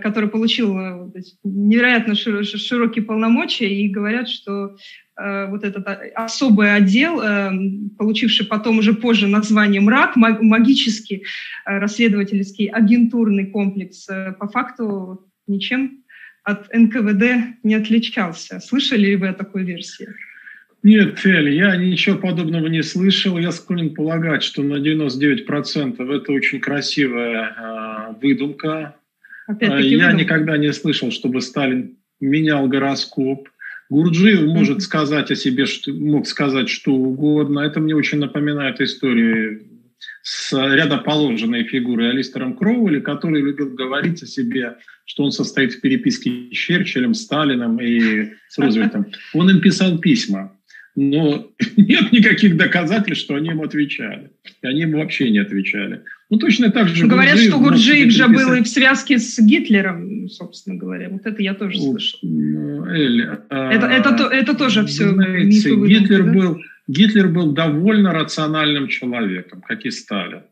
Speaker 1: который получил невероятно широкие полномочия, и говорят, что Э, вот этот а, особый отдел, э, получивший потом уже позже название МРАК, магический э, расследовательский агентурный комплекс, по факту ничем от НКВД не отличался. Слышали ли вы о такой версии?
Speaker 2: Нет, Эль, я ничего подобного не слышал. Я склонен полагать, что на 99% это очень красивая э, выдумка. Я выдумка. никогда не слышал, чтобы Сталин менял гороскоп. Гурджиев может сказать о себе, что, мог сказать что угодно. Это мне очень напоминает историю с рядоположенной фигурой Алистером Кроули, который любил говорить о себе, что он состоит в переписке с Черчиллем, Сталином и с Рузвельтом. Он им писал письма, но нет никаких доказательств, что они ему отвечали. И они ему вообще не отвечали. Ну, точно так же...
Speaker 1: Говорят, Гурджиев, что Гурджиев же был и в связке с Гитлером, собственно говоря. Вот это я тоже слышал. Эль, а, это, это, это тоже все
Speaker 2: знаете, мифы Гитлер, да? был, Гитлер был довольно рациональным человеком, как и Сталин.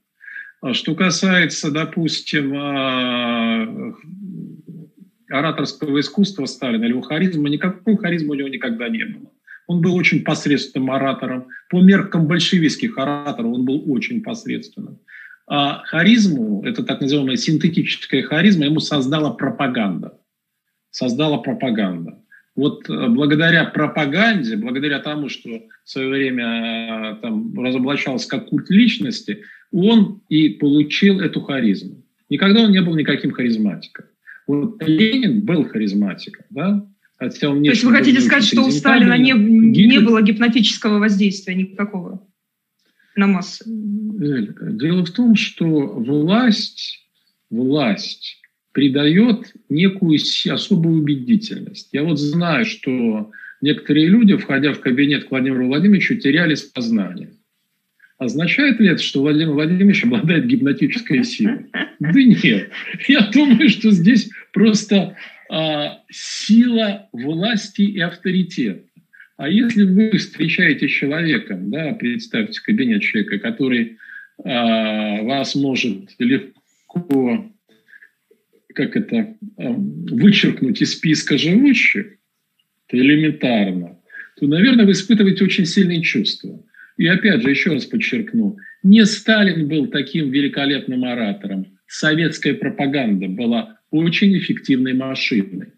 Speaker 2: А что касается, допустим, а, ораторского искусства Сталина или его харизма, никакой харизмы у него никогда не было. Он был очень посредственным оратором. По меркам большевистских ораторов он был очень посредственным. А харизму, это так называемая синтетическая харизма, ему создала пропаганда. Создала пропаганда. Вот э, благодаря пропаганде, благодаря тому, что в свое время э, там, разоблачался как культ личности, он и получил эту харизму. Никогда он не был никаким харизматиком. Вот Ленин был харизматиком, да?
Speaker 1: Хотя он То есть вы хотите сказать, что у Сталина не, не было гипнотического воздействия никакого? на массы?
Speaker 2: Дело в том, что власть, власть придает некую особую убедительность. Я вот знаю, что некоторые люди, входя в кабинет к Владимиру Владимировичу, теряли сознание. Означает ли это, что Владимир Владимирович обладает гипнотической силой? Да нет. Я думаю, что здесь просто сила власти и авторитета. А если вы встречаете человека, да, представьте кабинет человека, который а, вас может легко как это, а, вычеркнуть из списка живущих, это элементарно, то, наверное, вы испытываете очень сильные чувства. И опять же, еще раз подчеркну, не Сталин был таким великолепным оратором. Советская пропаганда была очень эффективной машиной.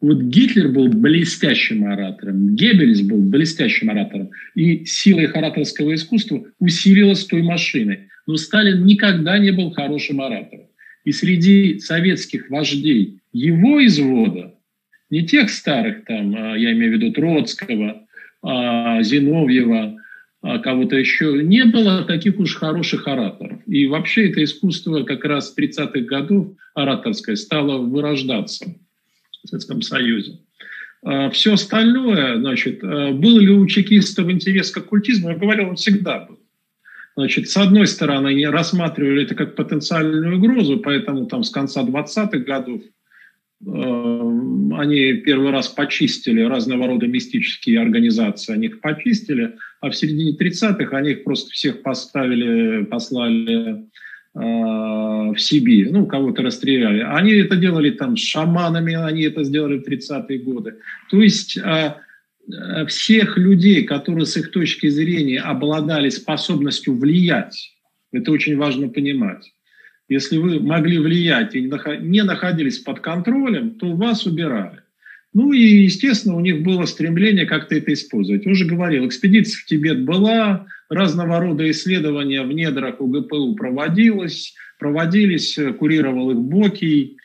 Speaker 2: Вот Гитлер был блестящим оратором, Геббельс был блестящим оратором, и сила их ораторского искусства усилилась той машиной. Но Сталин никогда не был хорошим оратором. И среди советских вождей его извода, не тех старых, там, а, я имею в виду Троцкого, а, Зиновьева, кого-то еще, не было таких уж хороших ораторов. И вообще это искусство как раз 30-х годов ораторское стало вырождаться в Советском Союзе. А, Все остальное, значит, а, был ли у чекистов интерес к оккультизму, я говорил, он всегда был. Значит, с одной стороны, они рассматривали это как потенциальную угрозу, поэтому там с конца 20-х годов они первый раз почистили разного рода мистические организации, они их почистили, а в середине 30-х они их просто всех поставили, послали Э, в Сибирь, ну, кого-то расстреляли. Они это делали там с шаманами, они это сделали в 30-е годы. То есть э, э, всех людей, которые с их точки зрения обладали способностью влиять, это очень важно понимать. Если вы могли влиять и не находились под контролем, то вас убирали. Ну и, естественно, у них было стремление как-то это использовать. Уже говорил, экспедиция в Тибет была, разного рода исследования в недрах УГПУ проводилось, проводились, курировал их Бокий.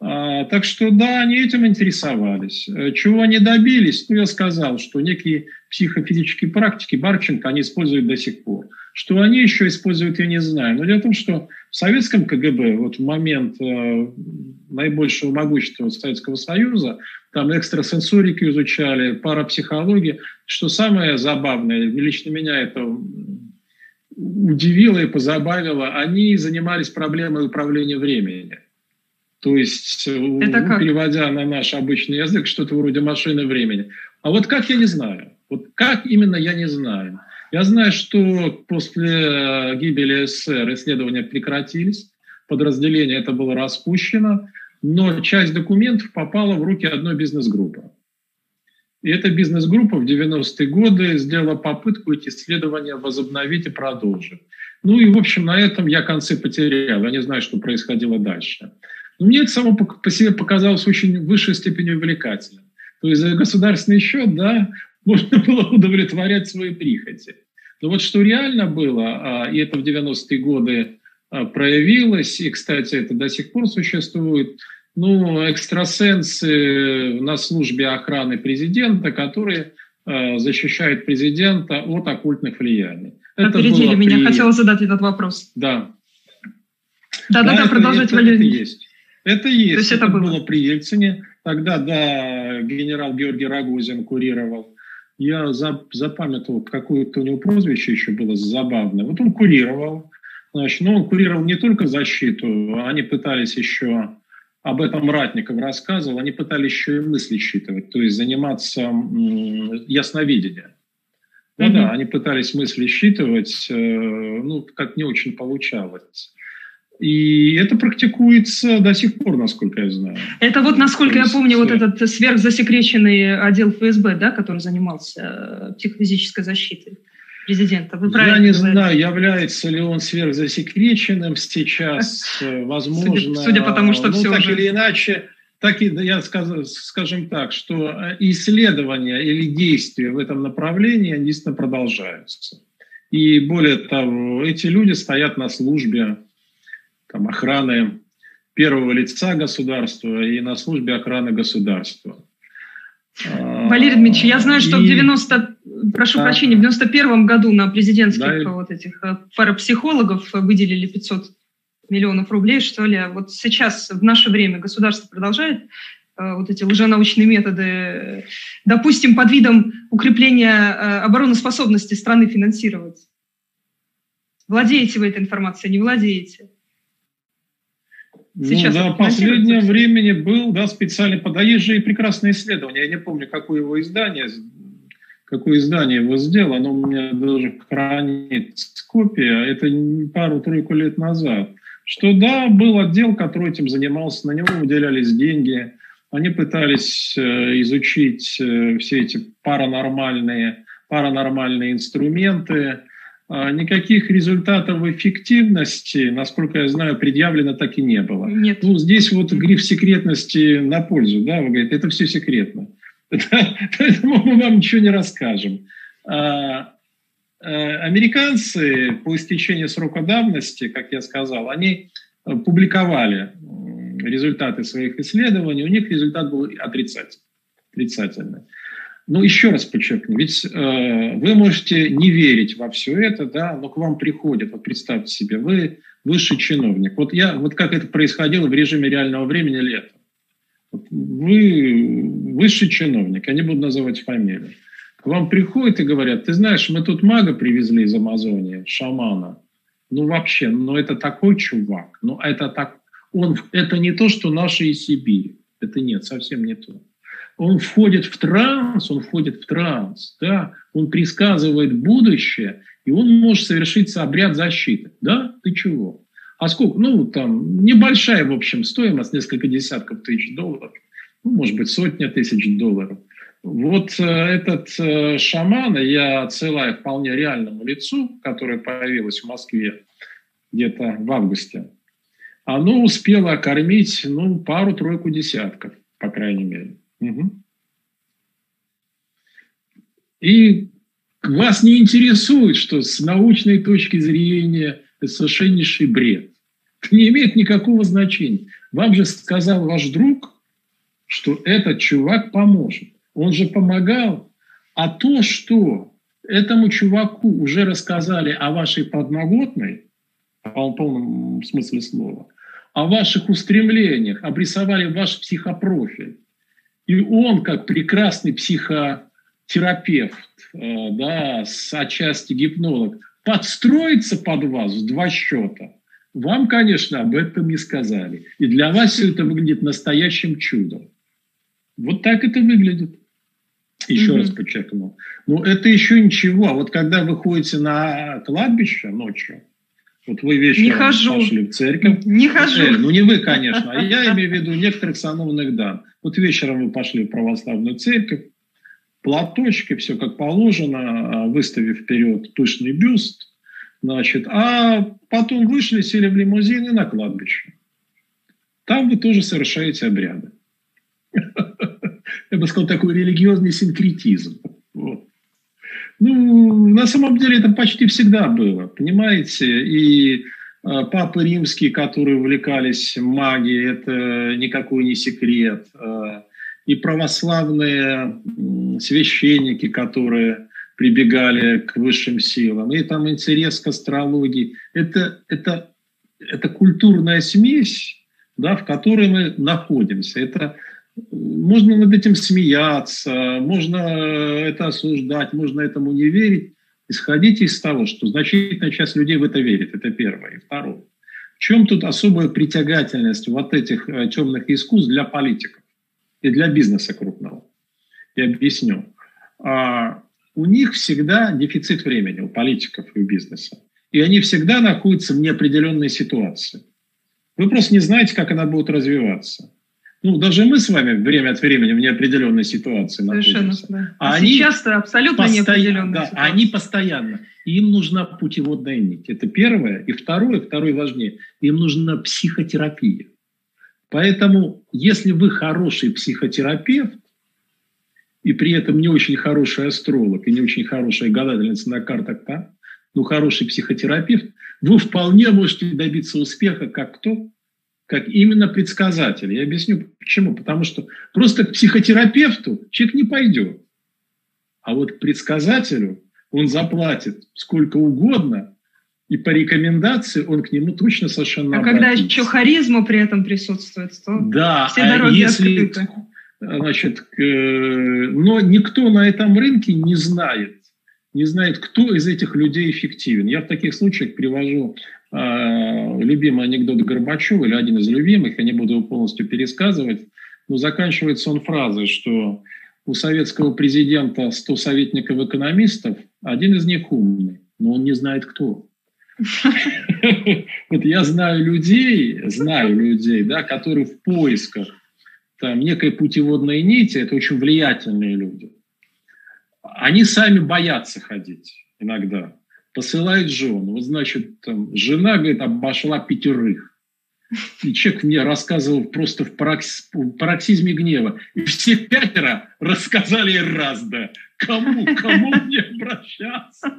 Speaker 2: А, так что да, они этим интересовались. Э, чего они добились? Ну, я сказал, что некие психофизические практики Барченко они используют до сих пор. Что они еще используют, я не знаю. Но дело в том, что в советском КГБ, вот в момент э, наибольшего могущества Советского Союза, там экстрасенсорики изучали, парапсихологию. Что самое забавное, лично меня это удивило и позабавило, они занимались проблемой управления временем. То есть, э, Это ну, переводя на наш обычный язык, что-то вроде машины времени. А вот как я не знаю. Вот как именно я не знаю. Я знаю, что после э, гибели СССР исследования прекратились, подразделение это было распущено, но часть документов попала в руки одной бизнес-группы. И эта бизнес-группа в 90-е годы сделала попытку эти исследования возобновить и продолжить. Ну и, в общем, на этом я концы потерял. Я не знаю, что происходило дальше. Но мне это само по себе показалось очень высшей степенью увлекательным. То есть за государственный счет, да, можно было удовлетворять свои прихоти. Но вот что реально было, а, и это в 90-е годы а, проявилось, и, кстати, это до сих пор существует, ну, экстрасенсы на службе охраны президента, которые а, защищают президента от оккультных влияний.
Speaker 1: Опередили меня, при... хотела задать этот вопрос.
Speaker 2: Да.
Speaker 1: Да-да-да, продолжайте, Валерий.
Speaker 2: Это есть. Это есть. То есть это, это было. было при Ельцине. Тогда, да, генерал Георгий Рогозин курировал. Я запамятовал, какое-то у него прозвище еще было забавное. Вот он курировал. Значит, но он курировал не только защиту, они пытались еще, об этом Ратников рассказывал, они пытались еще и мысли считывать, то есть заниматься ясновидением. Да-да, mm-hmm. они пытались мысли считывать, э, ну, как не очень получалось. И это практикуется до сих пор, насколько я знаю.
Speaker 1: Это вот, насколько есть, я помню, вот этот сверхзасекреченный отдел ФСБ, да, который занимался э, психофизической защитой президента.
Speaker 2: Вы я не знаю, является ли он сверхзасекреченным сейчас, возможно. Судя,
Speaker 1: судя по тому, что
Speaker 2: ну,
Speaker 1: все
Speaker 2: так
Speaker 1: уже...
Speaker 2: или иначе, так и я скажу, скажем так, что э, исследования или действия в этом направлении, они действительно продолжаются. И более того, эти люди стоят на службе там, охраны первого лица государства и на службе охраны государства.
Speaker 1: Валерий Дмитриевич, я знаю, что и... в 90, прошу да. прощения, в 91 году на президентских да. вот этих э, парапсихологов выделили 500 миллионов рублей, что ли. Вот сейчас, в наше время, государство продолжает э, вот эти лженаучные методы, допустим, под видом укрепления э, обороноспособности страны финансировать. Владеете вы этой информацией, не владеете?
Speaker 2: Сейчас ну, за последнее времени был да, специальный, да, есть же и прекрасное исследование, я не помню, какое его издание, какое издание его сделало, оно у меня даже хранит копия, это пару-тройку лет назад, что да, был отдел, который этим занимался, на него выделялись деньги, они пытались э, изучить э, все эти паранормальные, паранормальные инструменты, а, никаких результатов эффективности, насколько я знаю, предъявлено так и не было.
Speaker 1: Нет.
Speaker 2: Ну, здесь вот гриф секретности на пользу, да, вы говорите, это все секретно. Поэтому мы вам ничего не расскажем. А, а, американцы по истечении срока давности, как я сказал, они э, публиковали результаты своих исследований, у них результат был отрицательный. отрицательный. Ну, еще раз подчеркну, ведь э, вы можете не верить во все это, да, но к вам приходят, вот представьте себе, вы высший чиновник. Вот я, вот как это происходило в режиме реального времени летом. Вот вы высший чиновник, я не буду называть фамилию. К вам приходят и говорят, ты знаешь, мы тут мага привезли из Амазонии, шамана. Ну, вообще, ну, это такой чувак. Ну, это так, он, это не то, что наши из Сибири. Это нет, совсем не то он входит в транс, он входит в транс, да, он предсказывает будущее, и он может совершить обряд защиты. Да, ты чего? А сколько? Ну, там, небольшая, в общем, стоимость, несколько десятков тысяч долларов, ну, может быть, сотня тысяч долларов. Вот э, этот э, шаман, я отсылаю вполне реальному лицу, которое появилось в Москве где-то в августе, оно успело кормить ну, пару-тройку десятков, по крайней мере. И вас не интересует, что с научной точки зрения это совершеннейший бред. Это не имеет никакого значения. Вам же сказал ваш друг, что этот чувак поможет. Он же помогал. А то, что этому чуваку уже рассказали о вашей подноготной, в полном смысле слова, о ваших устремлениях, обрисовали ваш психопрофиль. И он, как прекрасный психотерапевт, э, да, с отчасти гипнолог, подстроится под вас в два счета. Вам, конечно, об этом не сказали. И для вас все это выглядит настоящим чудом. Вот так это выглядит. Еще mm-hmm. раз подчеркну. Но это еще ничего. А вот когда вы ходите на кладбище ночью, вот вы вечером не хожу. пошли в церковь.
Speaker 1: Не хожу. Э,
Speaker 2: ну, не вы, конечно. А я имею в виду некоторых сановных дам. Вот вечером вы пошли в православную церковь, платочки, все как положено, а, выставив вперед пышный бюст, значит, а потом вышли, сели в лимузин и на кладбище. Там вы тоже совершаете обряды. Я бы сказал, такой религиозный синкретизм. Ну, на самом деле это почти всегда было, понимаете? И э, папы римские, которые увлекались магией, это никакой не секрет. Э, и православные священники, которые прибегали к высшим силам, и там интерес к астрологии. Это, это, это культурная смесь, да, в которой мы находимся. Это можно над этим смеяться, можно это осуждать, можно этому не верить. Исходите из того, что значительная часть людей в это верит. Это первое. И второе. В чем тут особая притягательность вот этих э, темных искусств для политиков и для бизнеса крупного? Я объясню. А у них всегда дефицит времени, у политиков и у бизнеса. И они всегда находятся в неопределенной ситуации. Вы просто не знаете, как она будет развиваться. Ну, даже мы с вами время от времени в неопределенной ситуации Совершенно, находимся. Да.
Speaker 1: А, а они сейчас абсолютно неопределенная да,
Speaker 2: ситуация. Они постоянно. Им нужна путеводная нить. Это первое. И второе, второе важнее, им нужна психотерапия. Поэтому, если вы хороший психотерапевт, и при этом не очень хороший астролог и не очень хорошая гадательница на картах, да, но хороший психотерапевт, вы вполне можете добиться успеха, как кто? Как именно предсказатель. Я объясню почему. Потому что просто к психотерапевту человек не пойдет. А вот к предсказателю он заплатит сколько угодно, и по рекомендации он к нему точно совершенно
Speaker 1: А обратится. когда еще харизма при этом присутствует, то
Speaker 2: да, все а дороги если, открыты. Значит, но никто на этом рынке не знает, не знает, кто из этих людей эффективен. Я в таких случаях привожу э, любимый анекдот Горбачева, или один из любимых, я не буду его полностью пересказывать, но заканчивается он фразой, что у советского президента 100 советников-экономистов, один из них умный, но он не знает кто. Вот я знаю людей, знаю людей, да, которые в поисках там, некой путеводной нити, это очень влиятельные люди. Они сами боятся ходить иногда посылает жену. Вот, значит, там, жена, говорит, обошла пятерых. И человек мне рассказывал просто в, пароксизме гнева. И все пятеро рассказали раз, да. Кому, кому мне обращаться?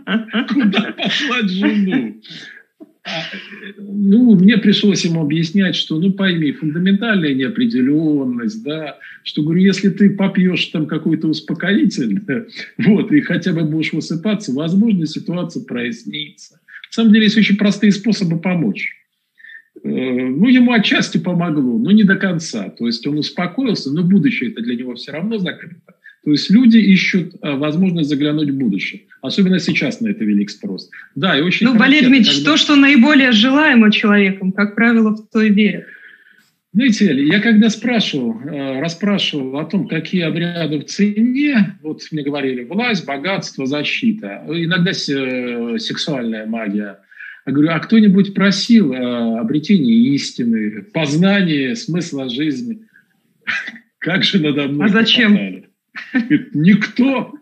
Speaker 2: Куда послать жену? А, ну, мне пришлось ему объяснять, что, ну, пойми, фундаментальная неопределенность, да, что, говорю, если ты попьешь там какой-то успокоительный, вот, и хотя бы будешь высыпаться, возможно, ситуация прояснится. На самом деле, есть очень простые способы помочь. Э, ну, ему отчасти помогло, но не до конца. То есть он успокоился, но будущее это для него все равно закрыто. То есть люди ищут а, возможность заглянуть в будущее. Особенно сейчас на это велик спрос. Да, и очень
Speaker 1: Ну, Валерий Дмитриевич, когда... то, что наиболее желаемо человеком, как правило, в то и верят.
Speaker 2: Знаете, я когда спрашивал, э, расспрашивал о том, какие обряды в цене, вот мне говорили, власть, богатство, защита, иногда э, сексуальная магия. Я говорю, а кто-нибудь просил обретения истины, познания смысла жизни? Как же надо мной
Speaker 1: А зачем? Хватали?
Speaker 2: Говорит, никто.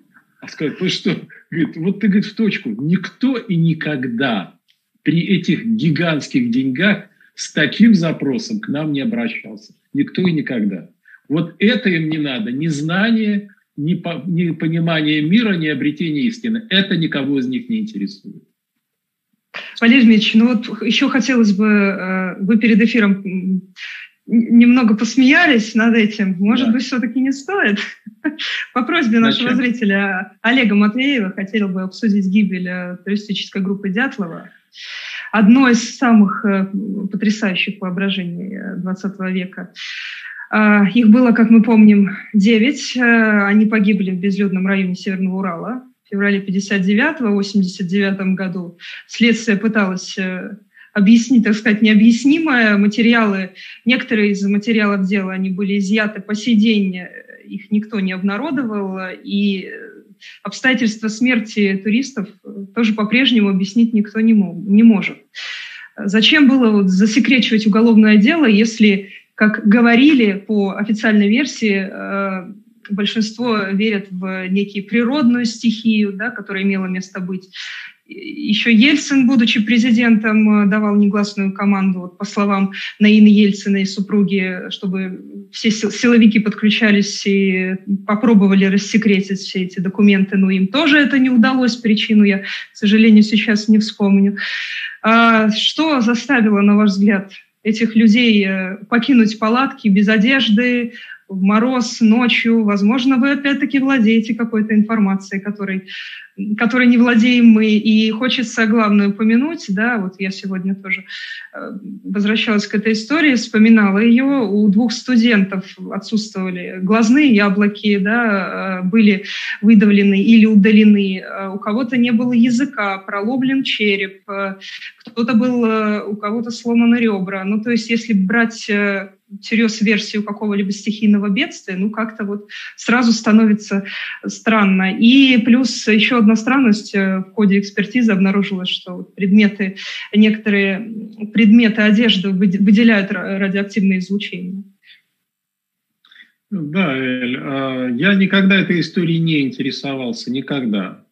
Speaker 2: А сказать, ну что? Говорит, вот ты, говорит, в точку. Никто и никогда при этих гигантских деньгах с таким запросом к нам не обращался. Никто и никогда. Вот это им не надо. Ни знание, ни, по, ни понимание мира, ни обретение истины. Это никого из них не интересует.
Speaker 1: Валерий Дмитриевич, ну вот еще хотелось бы, э, вы перед эфиром немного посмеялись над этим. Может да. быть, все-таки не стоит? По просьбе нашего Зачем? зрителя Олега Матвеева хотел бы обсудить гибель э, туристической группы Дятлова. Одно из самых э, потрясающих воображений 20 века. А, их было, как мы помним, девять. Они погибли в безлюдном районе Северного Урала в феврале 59-го, 89 году следствие пыталось объяснить, так сказать, необъяснимое. Материалы, некоторые из материалов дела, они были изъяты по сей день, их никто не обнародовал, и обстоятельства смерти туристов тоже по-прежнему объяснить никто не, мог, не может. Зачем было вот засекречивать уголовное дело, если, как говорили по официальной версии, э, большинство верят в некие природную стихию, да, которая имела место быть. Еще Ельцин, будучи президентом, давал негласную команду, вот, по словам Наины Ельциной супруги, чтобы все силовики подключались и попробовали рассекретить все эти документы, но им тоже это не удалось, причину я, к сожалению, сейчас не вспомню. А что заставило, на ваш взгляд, этих людей э, покинуть палатки без одежды, в мороз, ночью, возможно, вы опять-таки владеете какой-то информацией, которой, которой не владеем мы. И хочется главное упомянуть, да, вот я сегодня тоже э, возвращалась к этой истории, вспоминала ее, у двух студентов отсутствовали глазные яблоки, да, э, были выдавлены или удалены, э, у кого-то не было языка, проломлен череп, кто-то был, у кого-то сломаны ребра. Ну, то есть, если брать всерьез версию какого-либо стихийного бедствия, ну, как-то вот сразу становится странно. И плюс еще одна странность э, в ходе экспертизы обнаружилась, что предметы, некоторые предметы одежды выделяют радиоактивное излучение.
Speaker 2: Да, Эль, а, я никогда этой историей не интересовался, никогда.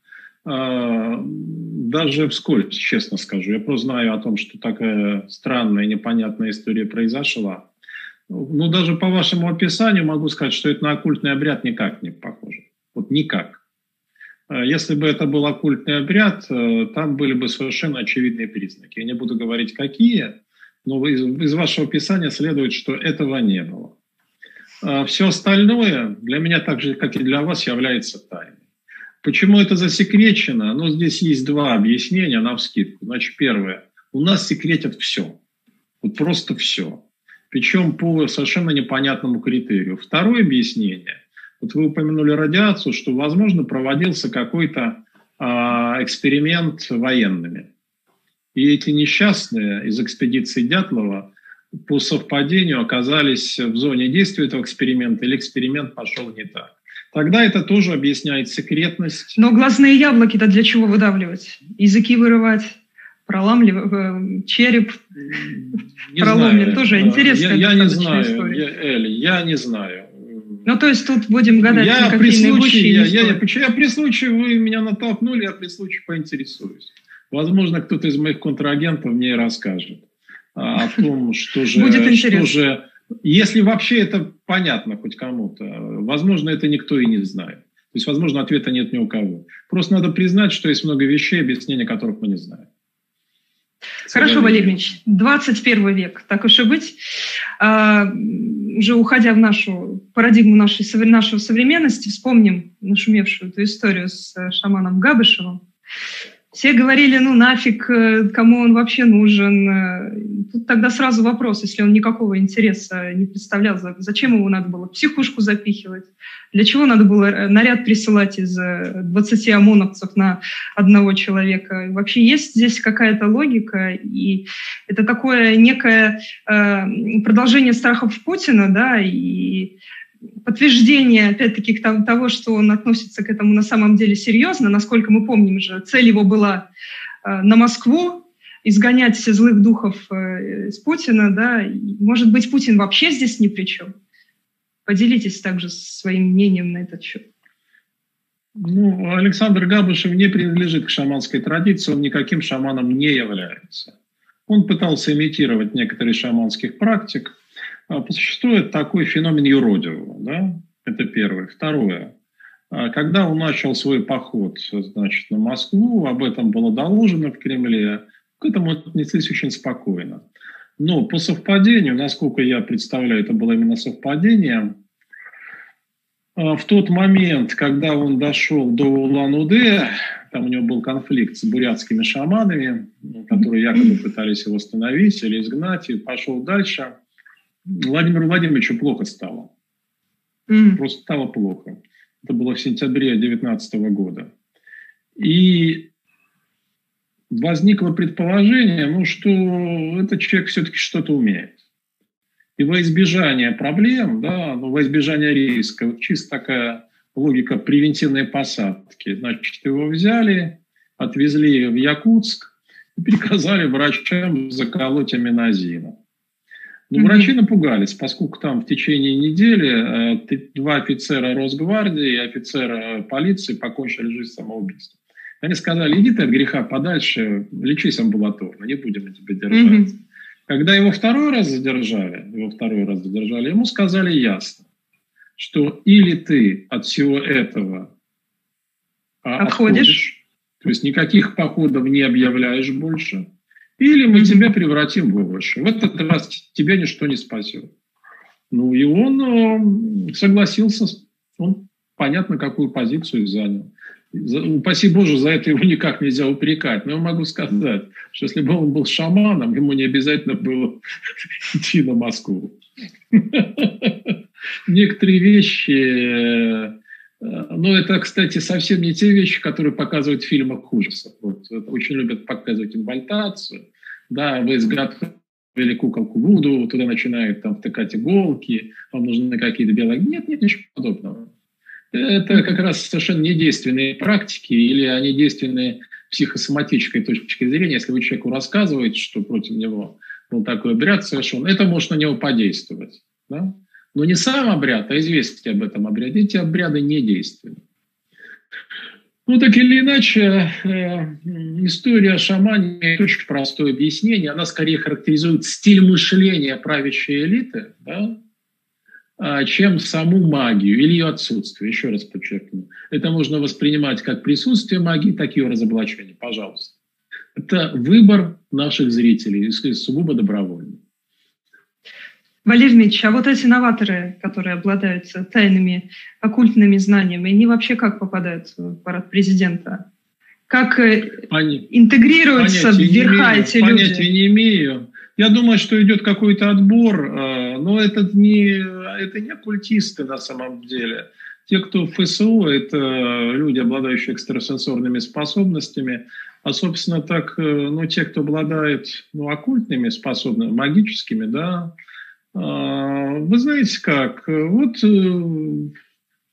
Speaker 2: А, даже вскользь, честно скажу. Я просто знаю о том, что такая странная, непонятная история произошла. Ну, даже по вашему описанию могу сказать, что это на оккультный обряд никак не похоже. Вот никак. Э, если бы это был оккультный обряд, э, там были бы совершенно очевидные признаки. Я не буду говорить, какие, но из, из вашего описания следует, что этого не было. Э, Все остальное для меня так же, как и для вас, является тайной. Почему это засекречено? Ну, здесь есть два объяснения на вскидку. Значит, первое. У нас секретят все. Вот просто все причем по совершенно непонятному критерию. Второе объяснение, вот вы упомянули радиацию, что, возможно, проводился какой-то а, эксперимент военными. И эти несчастные из экспедиции Дятлова по совпадению оказались в зоне действия этого эксперимента, или эксперимент пошел не так. Тогда это тоже объясняет секретность.
Speaker 1: Но глазные яблоки-то для чего выдавливать? Языки вырывать? Проламливает череп
Speaker 2: не проломлен. Знаю. Тоже интересно. Я, я не знаю, я, Эль, я не знаю.
Speaker 1: Ну, то есть тут будем гадать
Speaker 2: я при случае, я, я, я, я, я при случае, вы меня натолкнули, я при случае поинтересуюсь. Возможно, кто-то из моих контрагентов мне расскажет о том, что же, Будет что же, если вообще это понятно хоть кому-то, возможно, это никто и не знает. То есть, возможно, ответа нет ни у кого. Просто надо признать, что есть много вещей, объяснения которых мы не знаем.
Speaker 1: Хорошо, Валерий Ильич, 21 век, так уж и быть. А, уже уходя в нашу парадигму нашей, нашей современности, вспомним нашумевшую эту историю с э, шаманом Габышевым. Все говорили, ну нафиг, э, кому он вообще нужен. Э, тут тогда сразу вопрос, если он никакого интереса не представлял, зачем его надо было психушку запихивать, для чего надо было э, наряд присылать из 20 ОМОНовцев на одного человека. Вообще есть здесь какая-то логика, и это такое некое продолжение страхов Путина, да, и подтверждение, опять-таки, того, что он относится к этому на самом деле серьезно. Насколько мы помним же, цель его была э, на Москву, изгонять все злых духов э, из Путина, да, может быть, Путин вообще здесь ни при чем. Поделитесь также своим мнением на этот счет.
Speaker 2: Ну, Александр Габышев не принадлежит к шаманской традиции, он никаким шаманом не является. Он пытался имитировать некоторые шаманских практик. А, существует такой феномен юродивого, да? Это первое. Второе. А, когда он начал свой поход значит, на Москву, об этом было доложено в Кремле, к этому отнеслись очень спокойно. Но по совпадению, насколько я представляю, это было именно совпадение, а, в тот момент, когда он дошел до Улан-Удэ, там у него был конфликт с бурятскими шаманами, которые якобы пытались его остановить или изгнать, и пошел дальше. Владимиру Владимировичу плохо стало. Просто стало плохо. Это было в сентябре 2019 года. И возникло предположение, ну, что этот человек все-таки что-то умеет. И во избежание проблем, да, ну, во избежание риска, вот чисто такая логика превентивной посадки. Значит, его взяли, отвезли в Якутск и приказали врачам заколоть аминозином. Но ну, врачи напугались, поскольку там в течение недели э, два офицера Росгвардии и офицера полиции покончили жизнь самоубийством. Они сказали, иди ты от греха подальше, лечись амбулаторно, не будем тебя держать. Mm-hmm. Когда его второй раз задержали, его второй раз задержали, ему сказали ясно, что или ты от всего этого а, отходишь, отходишь то есть никаких походов не объявляешь больше, или мы тебя превратим в овощи. В этот раз тебя ничто не спасет. Ну и он э, согласился, он понятно, какую позицию занял. Упаси Боже, за это его никак нельзя упрекать. Но я могу сказать, что если бы он был шаманом, ему не обязательно было идти на Москву. Некоторые вещи... Э, ну, это, кстати, совсем не те вещи, которые показывают в фильмах ужасов. Вот, очень любят показывать инвальтацию. Да, вы изготовили куколку Вуду, туда начинают там втыкать иголки, вам нужны какие-то белые... Нет, нет, ничего подобного это как раз совершенно недейственные практики, или они действенные психосоматической точки зрения. Если вы человеку рассказываете, что против него был такой обряд совершен, это может на него подействовать. Да? Но не сам обряд, а известие об этом обряде. Эти обряды не действенны. Ну, так или иначе, э, история о шамане имеет очень простое объяснение. Она скорее характеризует стиль мышления правящей элиты, да, а, чем саму магию или ее отсутствие. Еще раз подчеркну. Это можно воспринимать как присутствие магии, так и ее разоблачение. Пожалуйста. Это выбор наших зрителей, сугубо добровольный.
Speaker 1: Валерий Дмитриевич, а вот эти новаторы, которые обладают тайными оккультными знаниями, они вообще как попадают в аппарат президента? Как э, Пон... интегрируются в верха эти
Speaker 2: люди? Понятия не имею. Я думаю, что идет какой-то отбор, э, но это не, это не оккультисты на самом деле. Те, кто в ФСУ, это люди, обладающие экстрасенсорными способностями, а, собственно, так, э, ну, те, кто обладает ну, оккультными способностями, магическими, да, э, вы знаете как, вот,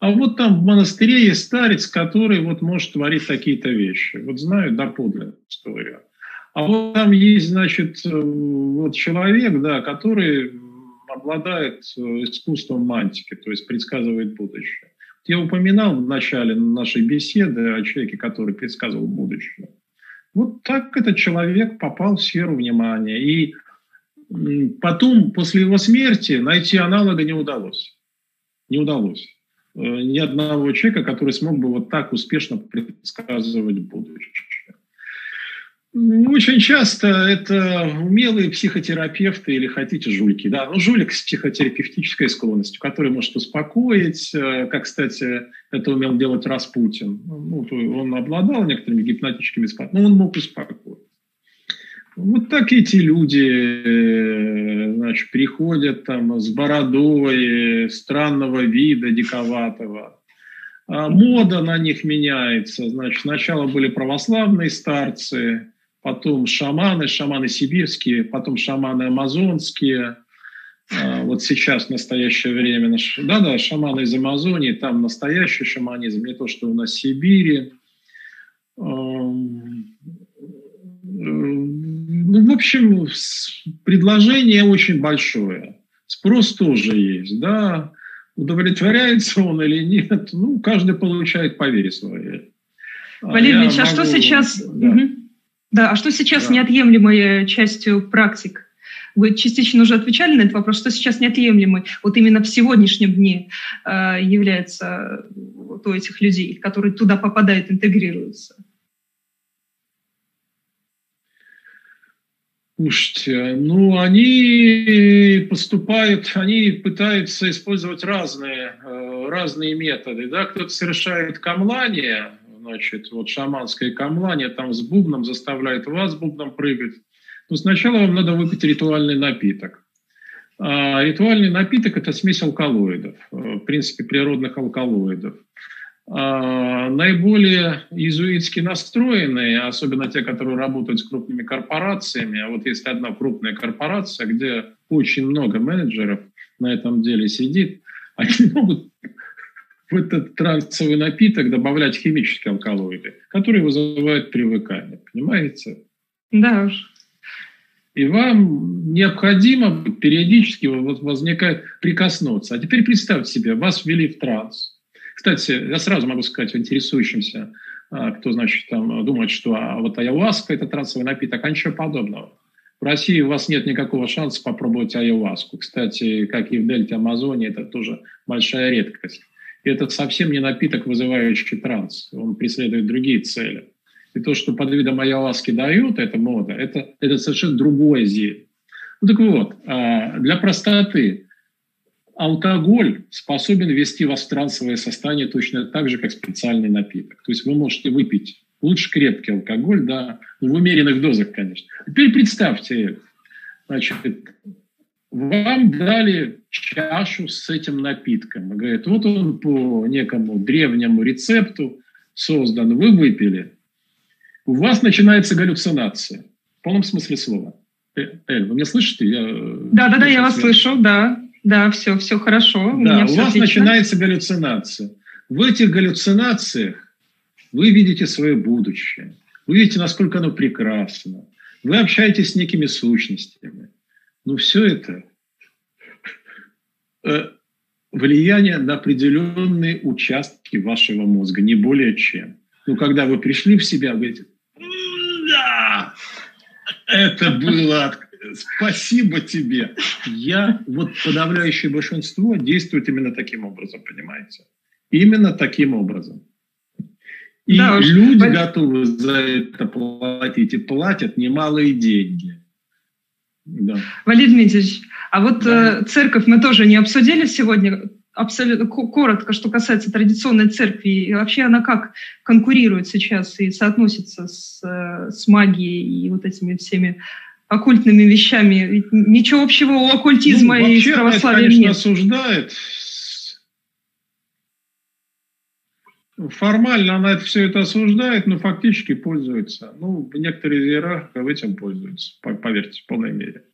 Speaker 2: а вот там в монастыре есть старец, который вот может творить какие-то вещи. Вот знаю доподлинную историю. А вот там есть, значит, э, вот человек, да, который обладает э, искусством мантики, то есть предсказывает будущее. Я упоминал в начале нашей беседы о человеке, который предсказывал будущее. Вот так этот человек попал в сферу внимания. И потом, после его смерти, найти аналога не удалось. Не удалось. Э, ни одного человека, который смог бы вот так успешно предсказывать будущее. Очень часто это умелые психотерапевты или хотите жульки. Да? Ну, жулик с психотерапевтической склонностью, который может успокоить, э, как, кстати, это умел делать Распутин. Ну, он обладал некоторыми гипнотическими способностями, но он мог успокоить. Вот так эти люди э, значит, приходят там с бородой странного вида, диковатого. А мода на них меняется. Значит, сначала были православные старцы, потом шаманы, шаманы сибирские, потом шаманы амазонские. А, вот сейчас, в настоящее время, да-да, шаманы из Амазонии, там настоящий шаманизм, не то, что у нас в Сибири. Ну, в общем, предложение очень большое. Спрос тоже есть, да. Удовлетворяется он или нет, ну, каждый получает по вере своей.
Speaker 1: Валерий Ильич, а могу... что сейчас... Да. Угу. да, а что сейчас да. неотъемлемой частью практик? Вы частично уже отвечали на этот вопрос, что сейчас неотъемлемой, вот именно в сегодняшнем дне э, является вот у этих людей, которые туда попадают, интегрируются?
Speaker 2: Слушайте, ну они поступают, они пытаются использовать разные, э, разные методы. Да? Кто-то совершает камлание, значит, вот шаманское камлание, там с бубном заставляет вас бубном прыгать. Но сначала вам надо выпить ритуальный напиток. А ритуальный напиток – это смесь алкалоидов, э, в принципе, природных алкалоидов. А, наиболее иезуитски настроенные, особенно те, которые работают с крупными корпорациями, а вот есть одна крупная корпорация, где очень много менеджеров на этом деле сидит, они могут в этот трансовый напиток добавлять химические алкалоиды, которые вызывают привыкание. Понимаете?
Speaker 1: Да уж.
Speaker 2: И вам необходимо периодически возникает прикоснуться. А теперь представьте себе, вас ввели в транс – кстати, я сразу могу сказать интересующимся, а, кто, значит, там думает, что а вот аяуаска – это трансовый напиток, а ничего подобного. В России у вас нет никакого шанса попробовать аяуаску. Кстати, как и в дельте Амазонии, это тоже большая редкость. И это совсем не напиток, вызывающий транс. Он преследует другие цели. И то, что под видом аяуаски дают, это мода, это, это совершенно другое зелье. Ну так вот, а, для простоты, алкоголь способен ввести вас в трансовое состояние точно так же, как специальный напиток. То есть вы можете выпить лучше крепкий алкоголь, да, в умеренных дозах, конечно. Теперь представьте, значит, вам дали чашу с этим напитком. Говорят, вот он по некому древнему рецепту создан, вы выпили. У вас начинается галлюцинация. В полном смысле слова. Э, Эль, вы меня слышите?
Speaker 1: да, да, да, я вас слышу, да. Да, все, все хорошо.
Speaker 2: У, да, у вас отлично. начинается галлюцинация. В этих галлюцинациях вы видите свое будущее. Вы видите, насколько оно прекрасно. Вы общаетесь с некими сущностями. Ну, все это э, влияние на определенные участки вашего мозга, не более чем. Ну, когда вы пришли в себя, вы говорите, да, это было спасибо тебе. Я, вот подавляющее большинство действует именно таким образом, понимаете? Именно таким образом. И да, люди уж... готовы за это платить, и платят немалые деньги.
Speaker 1: Да. Валерий Дмитриевич, а вот да. э, церковь мы тоже не обсудили сегодня. Абсолютно коротко, что касается традиционной церкви, и вообще она как конкурирует сейчас и соотносится с, э, с магией и вот этими всеми оккультными вещами. Ничего общего у оккультизма ну, и православия
Speaker 2: это, конечно, нет. осуждает. Формально она это, все это осуждает, но фактически пользуется. Ну, некоторые иерархи этим пользуются, поверьте, в полной мере.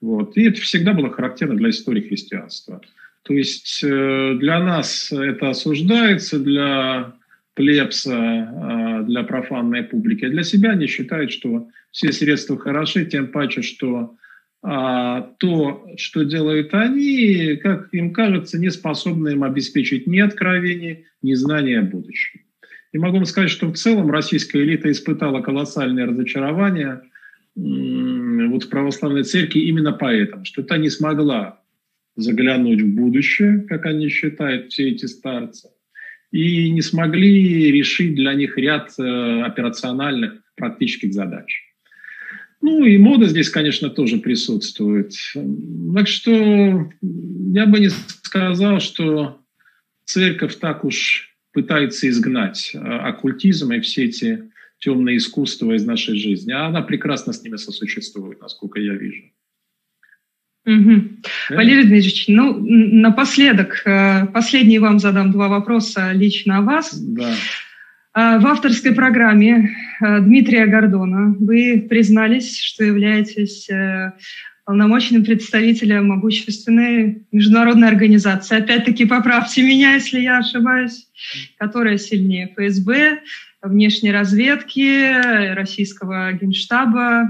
Speaker 2: Вот. И это всегда было характерно для истории христианства. То есть э, для нас это осуждается, для плебса, а, для профанной публики. Для себя они считают, что все средства хороши, тем паче, что а, то, что делают они, как им кажется, не способны им обеспечить ни откровений, ни знания о будущем. И могу вам сказать, что в целом российская элита испытала колоссальное разочарование вот в православной церкви именно поэтому, что та не смогла заглянуть в будущее, как они считают, все эти старцы, и не смогли решить для них ряд э, операциональных практических задач. Ну и мода здесь, конечно, тоже присутствует. Так что я бы не сказал, что церковь так уж пытается изгнать э, оккультизм и все эти темные искусства из нашей жизни. А она прекрасно с ними сосуществует, насколько я вижу.
Speaker 1: Угу. Валерий Дмитриевич, ну, напоследок, э, последний вам задам два вопроса лично о вас. Да. Э, в авторской программе э, Дмитрия Гордона вы признались, что являетесь полномочным представителем могущественной международной организации. Опять-таки, поправьте меня, если я ошибаюсь, которая сильнее ФСБ, внешней разведки, российского генштаба,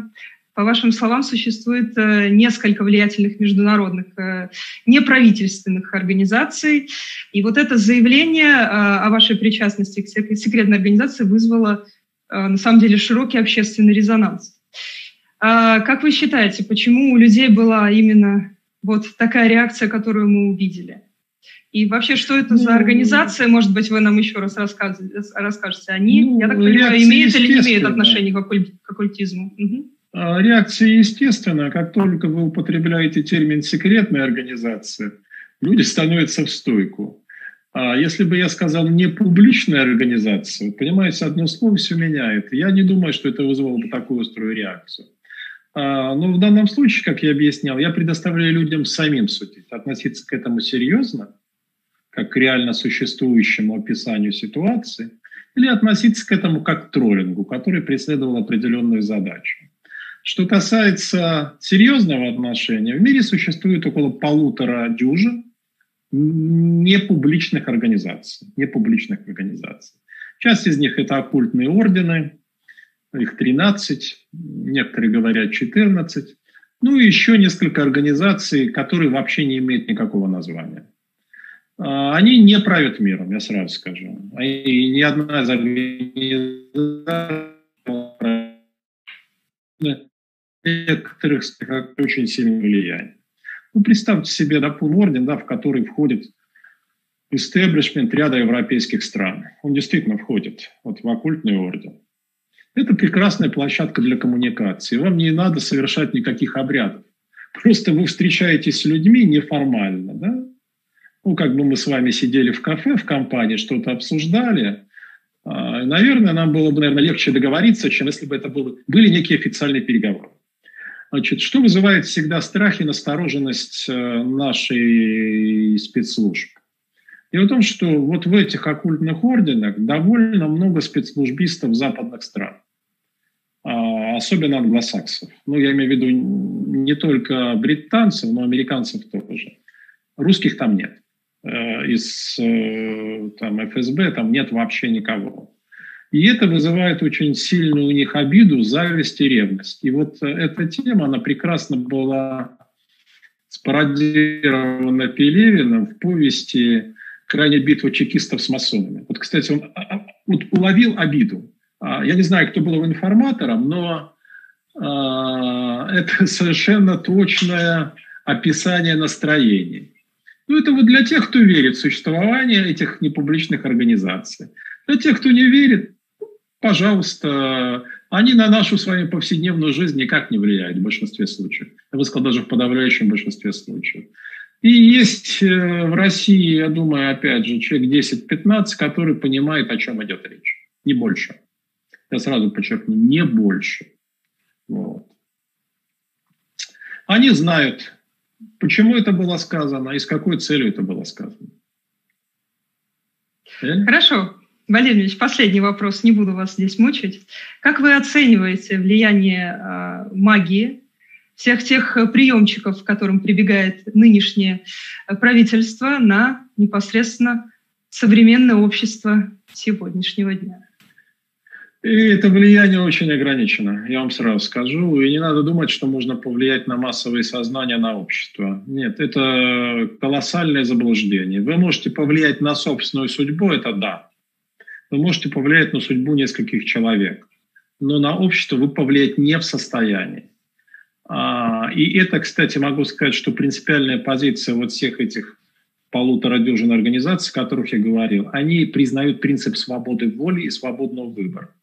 Speaker 1: по вашим словам, существует э, несколько влиятельных международных э, неправительственных организаций. И вот это заявление э, о вашей причастности к секретной организации вызвало на самом деле широкий общественный резонанс. А как вы считаете, почему у людей была именно вот такая реакция, которую мы увидели? И вообще, что это за ну, организация? Может быть, вы нам еще раз расскажете. Они, ну, я так понимаю, имеют или не имеют отношение к, к оккультизму? Угу.
Speaker 2: Реакция естественная. Как только вы употребляете термин «секретная организация», люди становятся в стойку. А если бы я сказал «не публичная организация», понимаете, одно слово все меняет. Я не думаю, что это вызвало бы такую острую реакцию. А, но в данном случае, как я объяснял, я предоставляю людям самим судить, относиться к этому серьезно, как к реально существующему описанию ситуации, или относиться к этому как к троллингу, который преследовал определенную задачу. Что касается серьезного отношения, в мире существует около полутора дюжин непубличных организаций. Непубличных организаций. Часть из них это оккультные ордены, их 13, некоторые говорят 14. Ну и еще несколько организаций, которые вообще не имеют никакого названия. А, они не правят миром, я сразу скажу. И ни одна из организаций некоторых очень сильное влияние. Ну, представьте себе, допустим, орден, да, в который входит истеблишмент ряда европейских стран. Он действительно входит вот, в оккультный орден. Это прекрасная площадка для коммуникации. Вам не надо совершать никаких обрядов. Просто вы встречаетесь с людьми неформально. Да? Ну, как бы мы с вами сидели в кафе, в компании, что-то обсуждали. А, наверное, нам было бы, наверное, легче договориться, чем если бы это было, были некие официальные переговоры. Значит, что вызывает всегда страх и настороженность э, нашей спецслужб? Дело в том, что вот в этих оккультных орденах довольно много спецслужбистов западных стран, а, особенно англосаксов. Ну, я имею в виду не только британцев, но американцев тоже. Русских там нет. Э, из э, там, ФСБ там нет вообще никого. И это вызывает очень сильную у них обиду, зависть и ревность. И вот э, эта тема, она прекрасно была спародирована Пелевиным в повести «Крайняя битва чекистов с масонами». Вот, кстати, он а, а, вот уловил обиду. А, я не знаю, кто был его информатором, но это совершенно точное описание настроений. Ну, это вот для тех, кто верит в существование этих непубличных организаций. Для тех, кто не верит, пожалуйста, они на нашу с вами повседневную жизнь никак не влияют в большинстве случаев. Я бы сказал, даже в подавляющем большинстве случаев. И есть э, в России, я думаю, опять же, человек 10-15, который понимает, о чем идет речь. Не больше. Я сразу подчеркну, не больше. Вот. Они знают, почему это было сказано и с какой целью это было сказано.
Speaker 1: Хорошо. Валерий Ильич, последний вопрос, не буду вас здесь мучить. Как вы оцениваете влияние э, магии, всех тех приемчиков, к которым прибегает нынешнее правительство на непосредственно современное общество сегодняшнего дня?
Speaker 2: И это влияние очень ограничено, я вам сразу скажу. И не надо думать, что можно повлиять на массовое сознание, на общество. Нет, это колоссальное заблуждение. Вы можете повлиять на собственную судьбу, это да вы можете повлиять на судьбу нескольких человек, но на общество вы повлиять не в состоянии. А, и это, кстати, могу сказать, что принципиальная позиция вот всех этих полутора дюжин организаций, о которых я говорил, они признают принцип свободы воли и свободного выбора.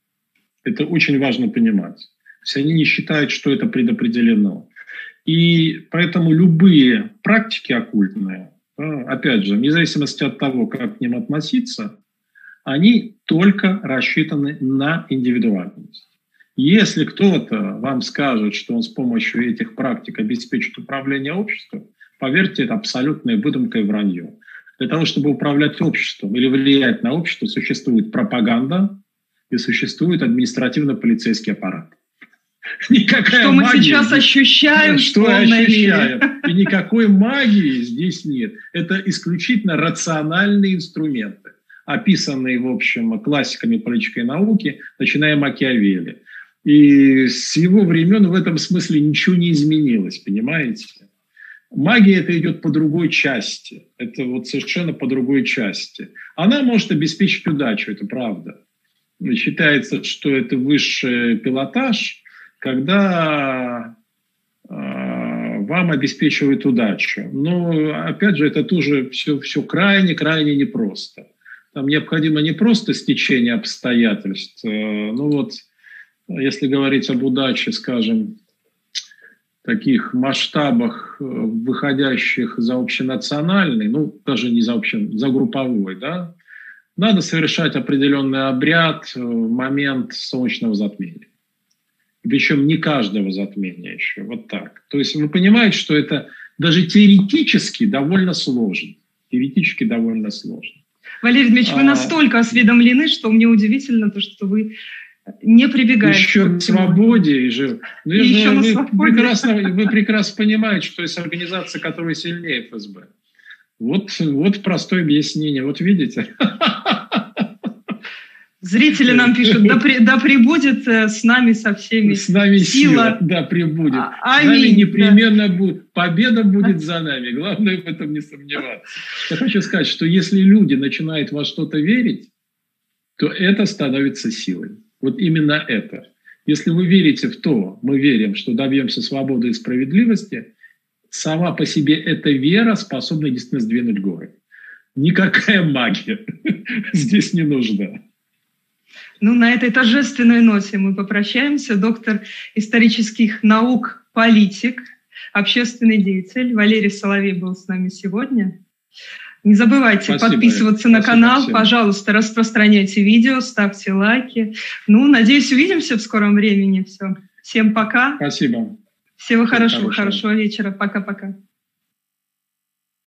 Speaker 2: Это очень важно понимать. То есть они не считают, что это предопределено. И поэтому любые практики оккультные, опять же, вне зависимости от того, как к ним относиться, они только рассчитаны на индивидуальность. Если кто-то вам скажет, что он с помощью этих практик обеспечит управление обществом, поверьте, это абсолютная выдумка и вранье. Для того, чтобы управлять обществом или влиять на общество, существует пропаганда и существует административно-полицейский аппарат.
Speaker 1: Никакая что мы магия, сейчас ощущаем.
Speaker 2: Что ощущаем. И никакой магии здесь нет. Это исключительно рациональные инструменты описанные, в общем, классиками политической науки, начиная Макиавелли. И с его времен в этом смысле ничего не изменилось, понимаете? Магия это идет по другой части. Это вот совершенно по другой части. Она может обеспечить удачу, это правда. Считается, что это высший пилотаж, когда э, вам обеспечивает удачу. Но, опять же, это тоже все, все крайне-крайне непросто. Там необходимо не просто стечение обстоятельств. Э, ну вот, если говорить об удаче, скажем, таких масштабах, э, выходящих за общенациональный, ну, даже не за общем, за групповой, да, надо совершать определенный обряд в э, момент солнечного затмения. Причем не каждого затмения еще, вот так. То есть вы понимаете, что это даже теоретически довольно сложно. Теоретически довольно сложно.
Speaker 1: Валерий Дмитриевич, вы а, настолько осведомлены, что мне удивительно то, что вы не прибегаете.
Speaker 2: Еще к свободе и же. Ну, и еще вы, свободе. прекрасно, вы прекрасно понимаете, что есть организация, которая сильнее ФСБ. Вот, вот простое объяснение. Вот видите.
Speaker 1: Зрители нам пишут, да, при, да прибудет э, с нами со всеми
Speaker 2: С нами сила. сила да, прибудет. А, аминь. С нами непременно да. будет. Победа будет за нами. Главное в этом не сомневаться. Я хочу сказать, что если люди начинают во что-то верить, то это становится силой. Вот именно это. Если вы верите в то, мы верим, что добьемся свободы и справедливости, сама по себе эта вера способна действительно сдвинуть горы. Никакая магия здесь не нужна.
Speaker 1: Ну, на этой торжественной ноте мы попрощаемся. Доктор исторических наук, политик, общественный деятель Валерий Соловей был с нами сегодня. Не забывайте Спасибо, подписываться Спасибо на канал. Всем. Пожалуйста, распространяйте видео, ставьте лайки. Ну, надеюсь, увидимся в скором времени. Все. Всем пока.
Speaker 2: Спасибо.
Speaker 1: Всего Всем хорошего, хорошего, хорошего вечера. Пока-пока.